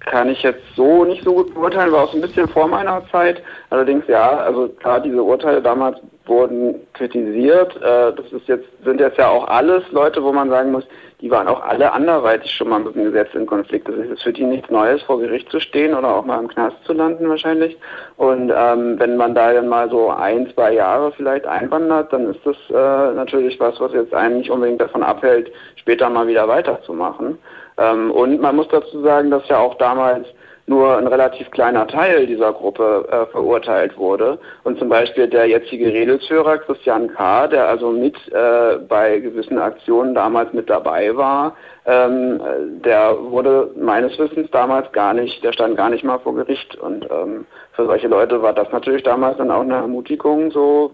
Kann ich jetzt so nicht so gut beurteilen, war auch so ein bisschen vor meiner Zeit. Allerdings ja, also klar, diese Urteile damals wurden kritisiert. Äh, das ist jetzt, sind jetzt ja auch alles Leute, wo man sagen muss, die waren auch alle anderweitig schon mal mit dem Gesetz in Konflikt. Das ist für die nichts Neues, vor Gericht zu stehen oder auch mal im Knast zu landen wahrscheinlich. Und ähm, wenn man da dann mal so ein, zwei Jahre vielleicht einwandert, dann ist das äh, natürlich was, was jetzt einen nicht unbedingt davon abhält, später mal wieder weiterzumachen. Ähm, und man muss dazu sagen, dass ja auch damals nur ein relativ kleiner Teil dieser Gruppe äh, verurteilt wurde. Und zum Beispiel der jetzige Redelsführer Christian K., der also mit äh, bei gewissen Aktionen damals mit dabei war, ähm, der wurde meines Wissens damals gar nicht, der stand gar nicht mal vor Gericht. Und ähm, für solche Leute war das natürlich damals dann auch eine Ermutigung, so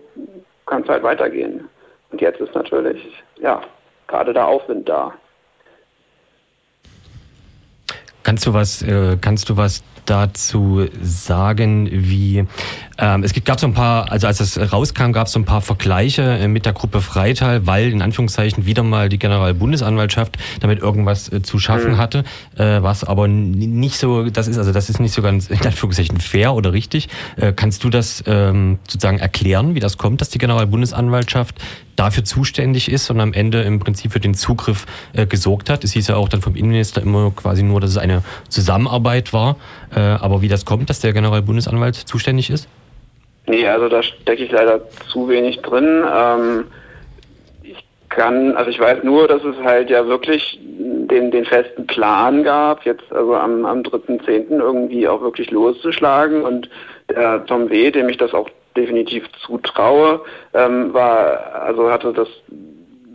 kann es halt weitergehen. Und jetzt ist natürlich, ja, gerade der Aufwind da. Kannst du was, äh, kannst du was dazu sagen, wie ähm, es gibt, gab so ein paar, also als es rauskam, gab es so ein paar Vergleiche äh, mit der Gruppe Freital, weil in Anführungszeichen wieder mal die Generalbundesanwaltschaft damit irgendwas äh, zu schaffen mhm. hatte, äh, was aber nicht so, das ist also das ist nicht so ganz in Anführungszeichen fair oder richtig. Äh, kannst du das ähm, sozusagen erklären, wie das kommt, dass die Generalbundesanwaltschaft dafür zuständig ist und am Ende im Prinzip für den Zugriff äh, gesorgt hat? Es hieß ja auch dann vom Innenminister immer quasi nur, dass es eine Zusammenarbeit war. Äh, aber wie das kommt, dass der Generalbundesanwalt zuständig ist? Nee, also da stecke ich leider zu wenig drin. Ähm, ich kann, also ich weiß nur, dass es halt ja wirklich den, den festen Plan gab, jetzt also am, am 3.10. irgendwie auch wirklich loszuschlagen und der Tom W., dem ich das auch definitiv zutraue, ähm, war, also hatte das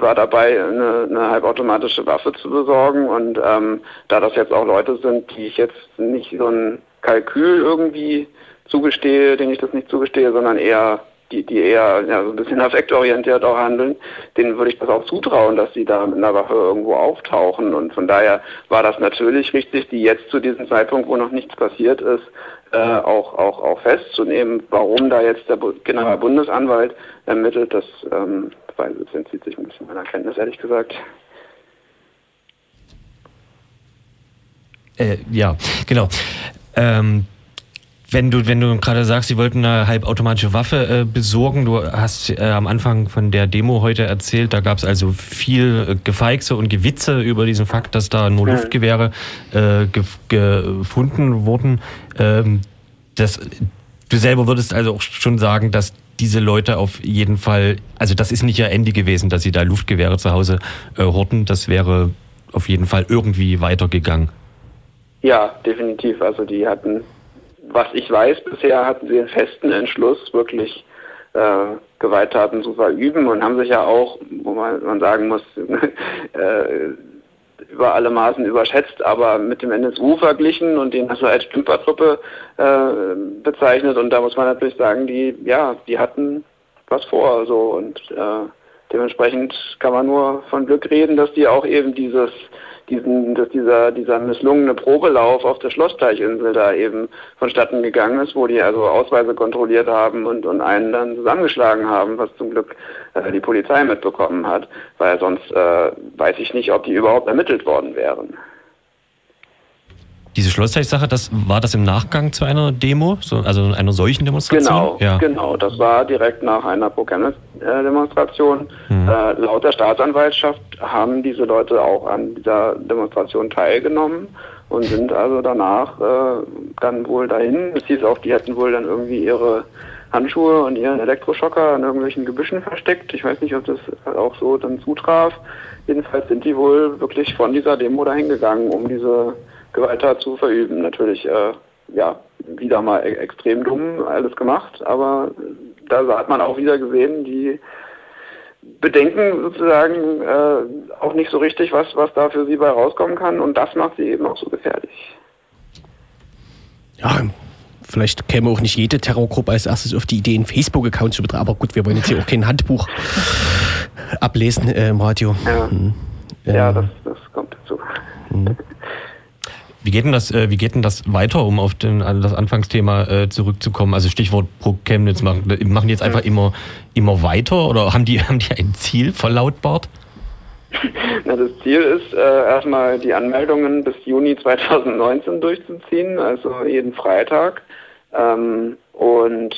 war dabei, eine, eine halbautomatische Waffe zu besorgen. Und ähm, da das jetzt auch Leute sind, die ich jetzt nicht so ein Kalkül irgendwie zugestehe, denen ich das nicht zugestehe, sondern eher die, die eher ja, so ein bisschen affektorientiert auch handeln, denen würde ich das auch zutrauen, dass sie da mit einer Waffe irgendwo auftauchen. Und von daher war das natürlich richtig, die jetzt zu diesem Zeitpunkt, wo noch nichts passiert ist, äh, auch, auch, auch festzunehmen. Warum da jetzt der Generalbundesanwalt ermittelt, das ähm, weil es entzieht sich ein bisschen meiner Kenntnis, ehrlich gesagt. Äh, ja, genau. Ähm, wenn du, wenn du gerade sagst, sie wollten eine halbautomatische Waffe äh, besorgen, du hast äh, am Anfang von der Demo heute erzählt, da gab es also viel äh, Gefeixe und Gewitze über diesen Fakt, dass da nur Luftgewehre äh, ge gefunden wurden. Ähm, das, du selber würdest also auch schon sagen, dass diese Leute auf jeden Fall, also das ist nicht ihr Ende gewesen, dass sie da Luftgewehre zu Hause äh, horten. Das wäre auf jeden Fall irgendwie weitergegangen. Ja, definitiv. Also die hatten, was ich weiß, bisher hatten sie einen festen Entschluss, wirklich äh, Gewalttaten zu verüben und haben sich ja auch, wo man, man sagen muss, äh, über alle Maßen überschätzt, aber mit dem NSU verglichen und den also als Stümpertruppe äh, bezeichnet. Und da muss man natürlich sagen, die, ja, die hatten was vor, so und äh, dementsprechend kann man nur von Glück reden, dass die auch eben dieses diesen, dass dieser, dieser misslungene Probelauf auf der Schlossteichinsel da eben vonstatten gegangen ist, wo die also Ausweise kontrolliert haben und, und einen dann zusammengeschlagen haben, was zum Glück äh, die Polizei mitbekommen hat, weil sonst äh, weiß ich nicht, ob die überhaupt ermittelt worden wären. Diese Schlossteich-Sache, das war das im Nachgang zu einer Demo, so, also einer solchen Demonstration? Genau, ja. genau. Das war direkt nach einer Pro-Chemnitz-Demonstration. Mhm. Äh, laut der Staatsanwaltschaft haben diese Leute auch an dieser Demonstration teilgenommen und sind also danach äh, dann wohl dahin. Es hieß auch, die hätten wohl dann irgendwie ihre Handschuhe und ihren Elektroschocker an irgendwelchen Gebüschen versteckt. Ich weiß nicht, ob das auch so dann zutraf. Jedenfalls sind die wohl wirklich von dieser Demo dahin gegangen, um diese Gewalttat zu verüben. Natürlich, äh, ja, wieder mal e extrem dumm alles gemacht, aber da hat man auch wieder gesehen, die bedenken sozusagen äh, auch nicht so richtig, was, was da für sie bei rauskommen kann und das macht sie eben auch so gefährlich. Ja, vielleicht käme auch nicht jede Terrorgruppe als erstes auf die Idee, einen Facebook-Account zu betreiben, aber gut, wir wollen jetzt hier auch kein Handbuch ablesen äh, im Radio. Ja, hm. ja das, das kommt dazu. Hm. Wie geht denn das, äh, wie geht denn das weiter, um auf den, das Anfangsthema äh, zurückzukommen? Also Stichwort pro Chemnitz machen, machen die jetzt einfach immer, immer weiter oder haben die, haben die ein Ziel verlautbart? Na, das Ziel ist äh, erstmal die Anmeldungen bis Juni 2019 durchzuziehen, also jeden Freitag. Ähm, und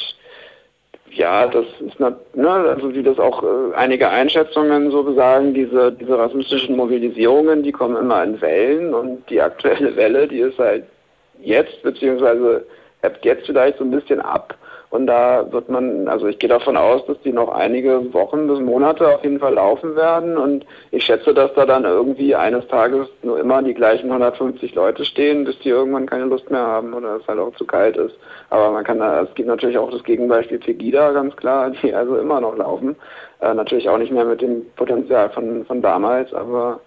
ja, das ist, ne, also wie das auch äh, einige Einschätzungen so besagen, diese, diese rassistischen Mobilisierungen, die kommen immer in Wellen und die aktuelle Welle, die ist halt jetzt, beziehungsweise hebt jetzt vielleicht so ein bisschen ab. Und da wird man, also ich gehe davon aus, dass die noch einige Wochen bis Monate auf jeden Fall laufen werden. Und ich schätze, dass da dann irgendwie eines Tages nur immer die gleichen 150 Leute stehen, bis die irgendwann keine Lust mehr haben oder es halt auch zu kalt ist. Aber man kann da, es gibt natürlich auch das Gegenbeispiel Pegida, ganz klar, die also immer noch laufen. Äh, natürlich auch nicht mehr mit dem Potenzial von, von damals, aber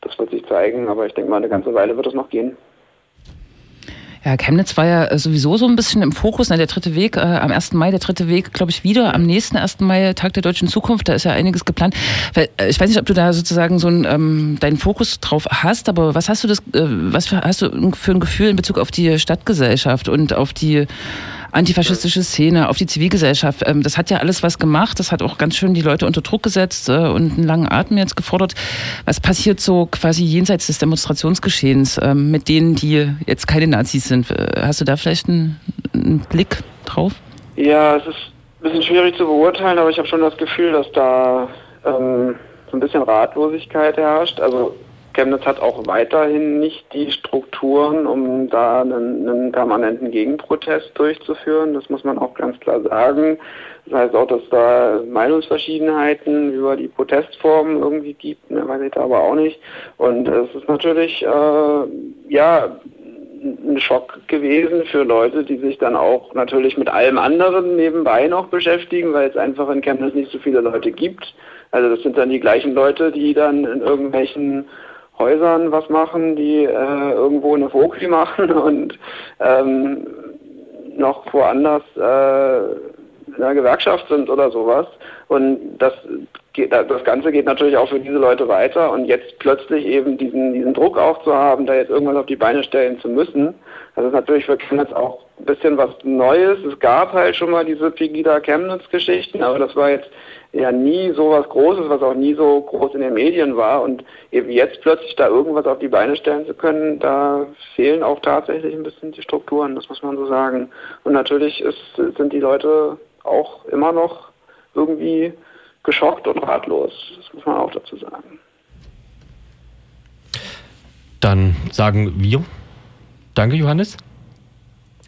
das wird sich zeigen. Aber ich denke mal, eine ganze Weile wird es noch gehen. Ja, Chemnitz war ja äh, sowieso so ein bisschen im Fokus. Na, der dritte Weg, äh, am 1. Mai, der dritte Weg, glaube ich, wieder. Am nächsten 1. Mai, Tag der deutschen Zukunft, da ist ja einiges geplant. Äh, ich weiß nicht, ob du da sozusagen so einen, ähm, deinen Fokus drauf hast, aber was hast du das, äh, was hast du für ein Gefühl in Bezug auf die Stadtgesellschaft und auf die antifaschistische Szene, auf die Zivilgesellschaft. Ähm, das hat ja alles was gemacht. Das hat auch ganz schön die Leute unter Druck gesetzt äh, und einen langen Atem jetzt gefordert. Was passiert so quasi jenseits des Demonstrationsgeschehens ähm, mit denen, die jetzt keine Nazis sind? Äh, hast du da vielleicht einen, einen Blick drauf? Ja, es ist ein bisschen schwierig zu beurteilen, aber ich habe schon das Gefühl, dass da ähm, so ein bisschen Ratlosigkeit herrscht. Also Chemnitz hat auch weiterhin nicht die Strukturen, um da einen, einen, permanenten Gegenprotest durchzuführen. Das muss man auch ganz klar sagen. Das heißt auch, dass da Meinungsverschiedenheiten über die Protestformen irgendwie gibt, ne, weiß ich da aber auch nicht. Und es ist natürlich, äh, ja, ein Schock gewesen für Leute, die sich dann auch natürlich mit allem anderen nebenbei noch beschäftigen, weil es einfach in Chemnitz nicht so viele Leute gibt. Also das sind dann die gleichen Leute, die dann in irgendwelchen Häusern was machen, die äh, irgendwo eine Vogel machen und ähm, noch woanders äh, in der Gewerkschaft sind oder sowas. Und das, das Ganze geht natürlich auch für diese Leute weiter. Und jetzt plötzlich eben diesen, diesen Druck auch zu haben, da jetzt irgendwas auf die Beine stellen zu müssen, das ist natürlich für Chemnitz auch ein bisschen was Neues. Es gab halt schon mal diese Pegida Chemnitz-Geschichten, aber das war jetzt ja nie so was Großes, was auch nie so groß in den Medien war. Und eben jetzt plötzlich da irgendwas auf die Beine stellen zu können, da fehlen auch tatsächlich ein bisschen die Strukturen, das muss man so sagen. Und natürlich ist, sind die Leute auch immer noch irgendwie geschockt und ratlos. Das muss man auch dazu sagen. Dann sagen wir Danke, Johannes.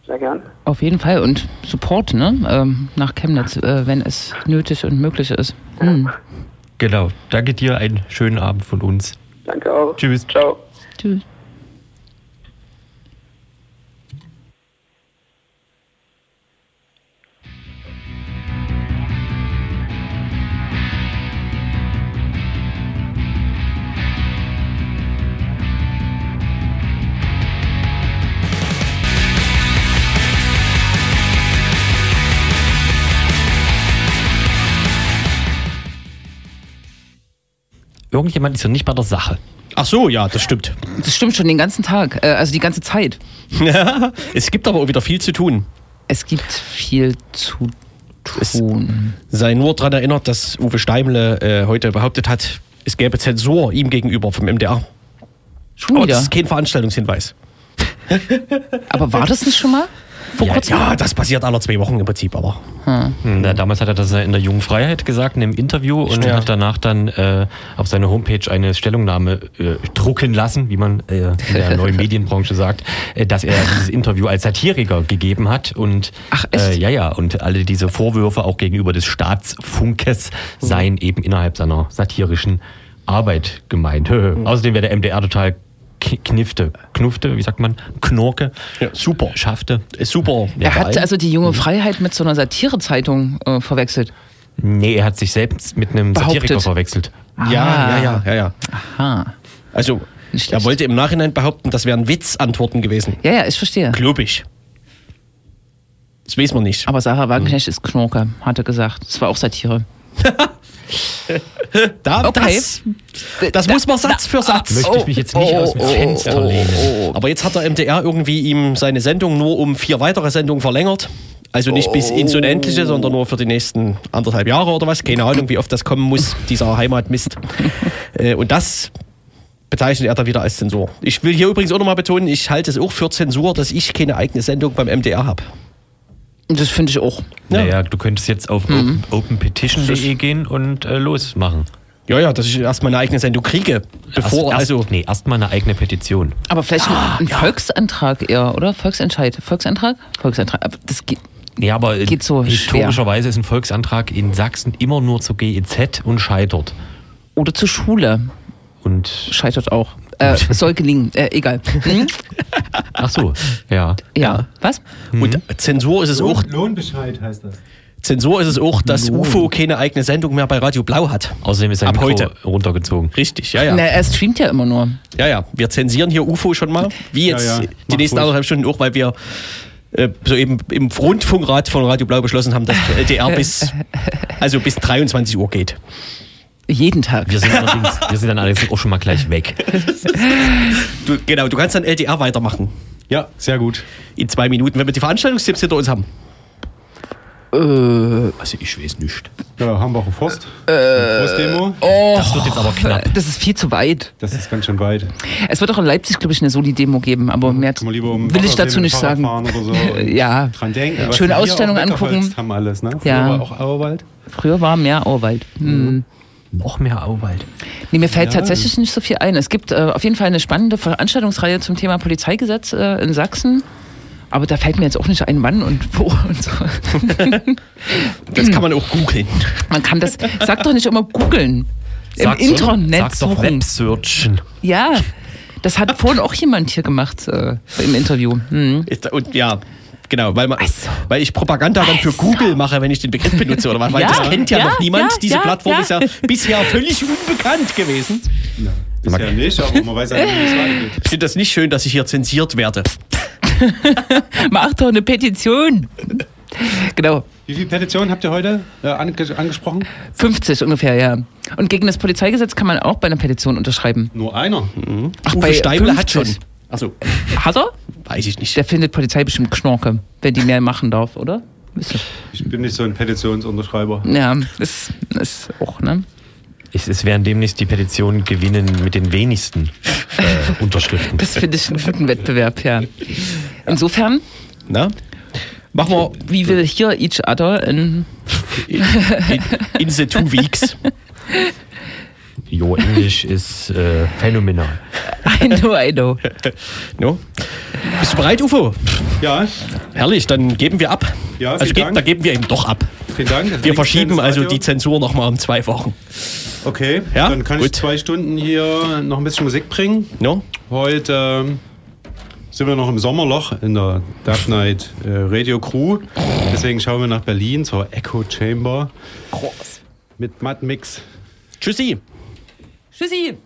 Sehr gern. Auf jeden Fall und Support ne? Ähm, nach Chemnitz, äh, wenn es nötig und möglich ist. Hm. Genau. Danke dir, einen schönen Abend von uns. Danke auch. Tschüss. Ciao. Tschüss. Irgendjemand ist ja nicht bei der Sache. Ach so, ja, das stimmt. Das stimmt schon den ganzen Tag, äh, also die ganze Zeit. es gibt aber auch wieder viel zu tun. Es gibt viel zu tun. Sei nur daran erinnert, dass Uwe Steimle äh, heute behauptet hat, es gäbe Zensur ihm gegenüber vom MDR. Schon Aber wieder. das ist kein Veranstaltungshinweis. Aber war das nicht schon mal? Vor Ja, kurzem? ja, das passiert alle zwei Wochen im Prinzip, aber. Hm, Na, damals hat er das in der Jungen Freiheit gesagt, in einem Interview und Stimmt. hat danach dann äh, auf seiner Homepage eine Stellungnahme äh, drucken lassen, wie man äh, in der neuen Medienbranche sagt, äh, dass er dieses Interview als Satiriker gegeben hat und Ach, echt? Äh, ja, ja, und alle diese Vorwürfe auch gegenüber des Staatsfunkes seien eben innerhalb seiner satirischen Arbeit gemeint. Außerdem wäre der MDR total knifte, knufte, wie sagt man, knorke, Ja, super. schaffte. Ist super. Er hat also die junge Freiheit mit so einer Satirezeitung äh, verwechselt. Nee, er hat sich selbst mit einem Behauptet. Satiriker verwechselt. ja, ja, ja, ja, ja. Aha. Also, Nicht er wollte im Nachhinein behaupten, das wären Witzantworten gewesen. Ja, ja, ich verstehe. Glaub ich. Das weiß man nicht. Aber Sarah Wagenknecht ist Knorke, hat er gesagt. Das war auch Satire. Da, Okay. Das, das muss man Satz für Satz. Möchte ich mich jetzt nicht aus dem Fenster lehnen. Aber jetzt hat der MDR irgendwie ihm seine Sendung nur um vier weitere Sendungen verlängert. Also nicht bis ins Unendliche, sondern nur für die nächsten anderthalb Jahre oder was. Keine Ahnung, wie oft das kommen muss, dieser Heimatmist. Äh, Und das bezeichnet er dann wieder als Zensur. Ich will hier übrigens auch nochmal betonen, ich halte es auch für Zensur, dass ich keine eigene Sendung beim MDR habe. Das finde ich auch. Ja. Naja, du könntest jetzt auf Mhm. open, openpetition.de gehen und äh, losmachen. Ja, ja, dass ich erstmal eine eigene Sendung kriege. Bevor, erst, also, erst, nee, erstmal eine eigene Petition. Aber vielleicht ein, Ah, ein Volksantrag eher, oder? Volksentscheid. Volksantrag? Volksantrag. Das geht. Nee, aber Geht so historischerweise ist ein Volksantrag in Sachsen immer nur zur GEZ und scheitert. Oder zur Schule. Und Scheitert auch. Äh, soll gelingen. Äh, egal. Hm? ach so, ja. Ja. Was? und Zensur ist es auch, Lohnbescheid heißt das. Zensur ist es auch, dass UFO keine eigene Sendung mehr bei Radio Blau hat. Außerdem ist sein Ab Mikro heute. runtergezogen. Richtig, ja, ja. Na, er streamt ja immer nur. Ja, ja. Wir zensieren hier UFO schon mal. Wie jetzt Ja, ja. die Mach nächsten anderthalb Stunden auch, weil wir äh, soeben im Rundfunkrat von Radio Blau beschlossen haben, dass LDR bis, also bis 23 Uhr geht. Jeden Tag. Wir sind, wir sind dann allerdings auch schon mal gleich weg. Du, genau, du kannst dann LDR weitermachen. Ja, sehr gut. In zwei Minuten, wenn wir die Veranstaltungstipps hinter uns haben. Also ich weiß nicht. Ja, Hambacher Forst. Äh, Forstdemo. oh, Das wird jetzt aber knapp. Das ist viel zu weit. Das ist ganz schön weit. Es wird auch in Leipzig, glaube ich, eine Soli-Demo geben, aber mehr Kann man lieber um will ich dazu nicht Fahrrad sagen. fahren Oder so und Ja. Dran denken. was Schöne wir hier Ausstellung auch angucken. haben alles, ne? Früher Ja. war auch Auerwald. Früher war mehr Auwald. Hm. Noch mehr Auwald. Nee, mir fällt Ja. tatsächlich nicht so viel ein. Es gibt äh, auf jeden Fall eine spannende Veranstaltungsreihe zum Thema Polizeigesetz äh, in Sachsen. Aber da fällt mir jetzt auch nicht ein, wann und wo und so. Das kann man auch googeln. Man kann das, sag doch nicht immer googeln. Im Internet sag's doch. Websearchen. Ja, Das hat vorhin auch jemand hier gemacht äh, im Interview. Ist- Und ja, genau, weil, man, weil ich Propaganda dann für Google mache, wenn ich den Begriff benutze oder was, weil Ja, das kennt ja, ja, noch niemand. ja, Diese ja, Plattform ja. ist ja bisher völlig unbekannt gewesen. Bisher nicht, aber man weiß ja nicht, wie es weitergeht. Ich finde das nicht schön, dass ich hier zensiert werde. Mach doch eine Petition. Genau, Wie viele Petitionen habt ihr heute äh, ange angesprochen? 50 ungefähr, ja. Und gegen das Polizeigesetz kann man auch bei einer Petition unterschreiben. Nur einer. Ach, Uwe Steibler hat 50. schon. Also, Hat er? weiß ich nicht. Der findet Polizei bestimmt Knorke, wenn die mehr machen darf, oder? Das- Ich bin nicht so ein Petitionsunterschreiber. Ja, ist, ist auch, ne? Es, es werden demnächst die Petitionen gewinnen mit den wenigsten äh, Unterschriften. Das finde ich einen guten Wettbewerb, ja. Insofern, Na? Machen wir wie will hier each other in in, in, in the two weeks. Jo, Englisch ist äh, phänomenal. I know, I know. No? Bist du bereit, Ufo? Ja, Herrlich, dann geben wir ab. Ja, also vielen ge Dank. da geben wir eben doch ab. vielen Dank. Wir Links verschieben also Radio. die Zensur nochmal um zwei Wochen. Okay, Ja, dann kann gut. ich zwei Stunden hier noch ein bisschen Musik bringen. No? Heute ähm, sind wir noch im Sommerloch in der Dark Night äh, Radio Crew. Deswegen schauen wir nach Berlin zur Echo Chamber. Mit Matt Mix. Tschüssi. Tschüssi.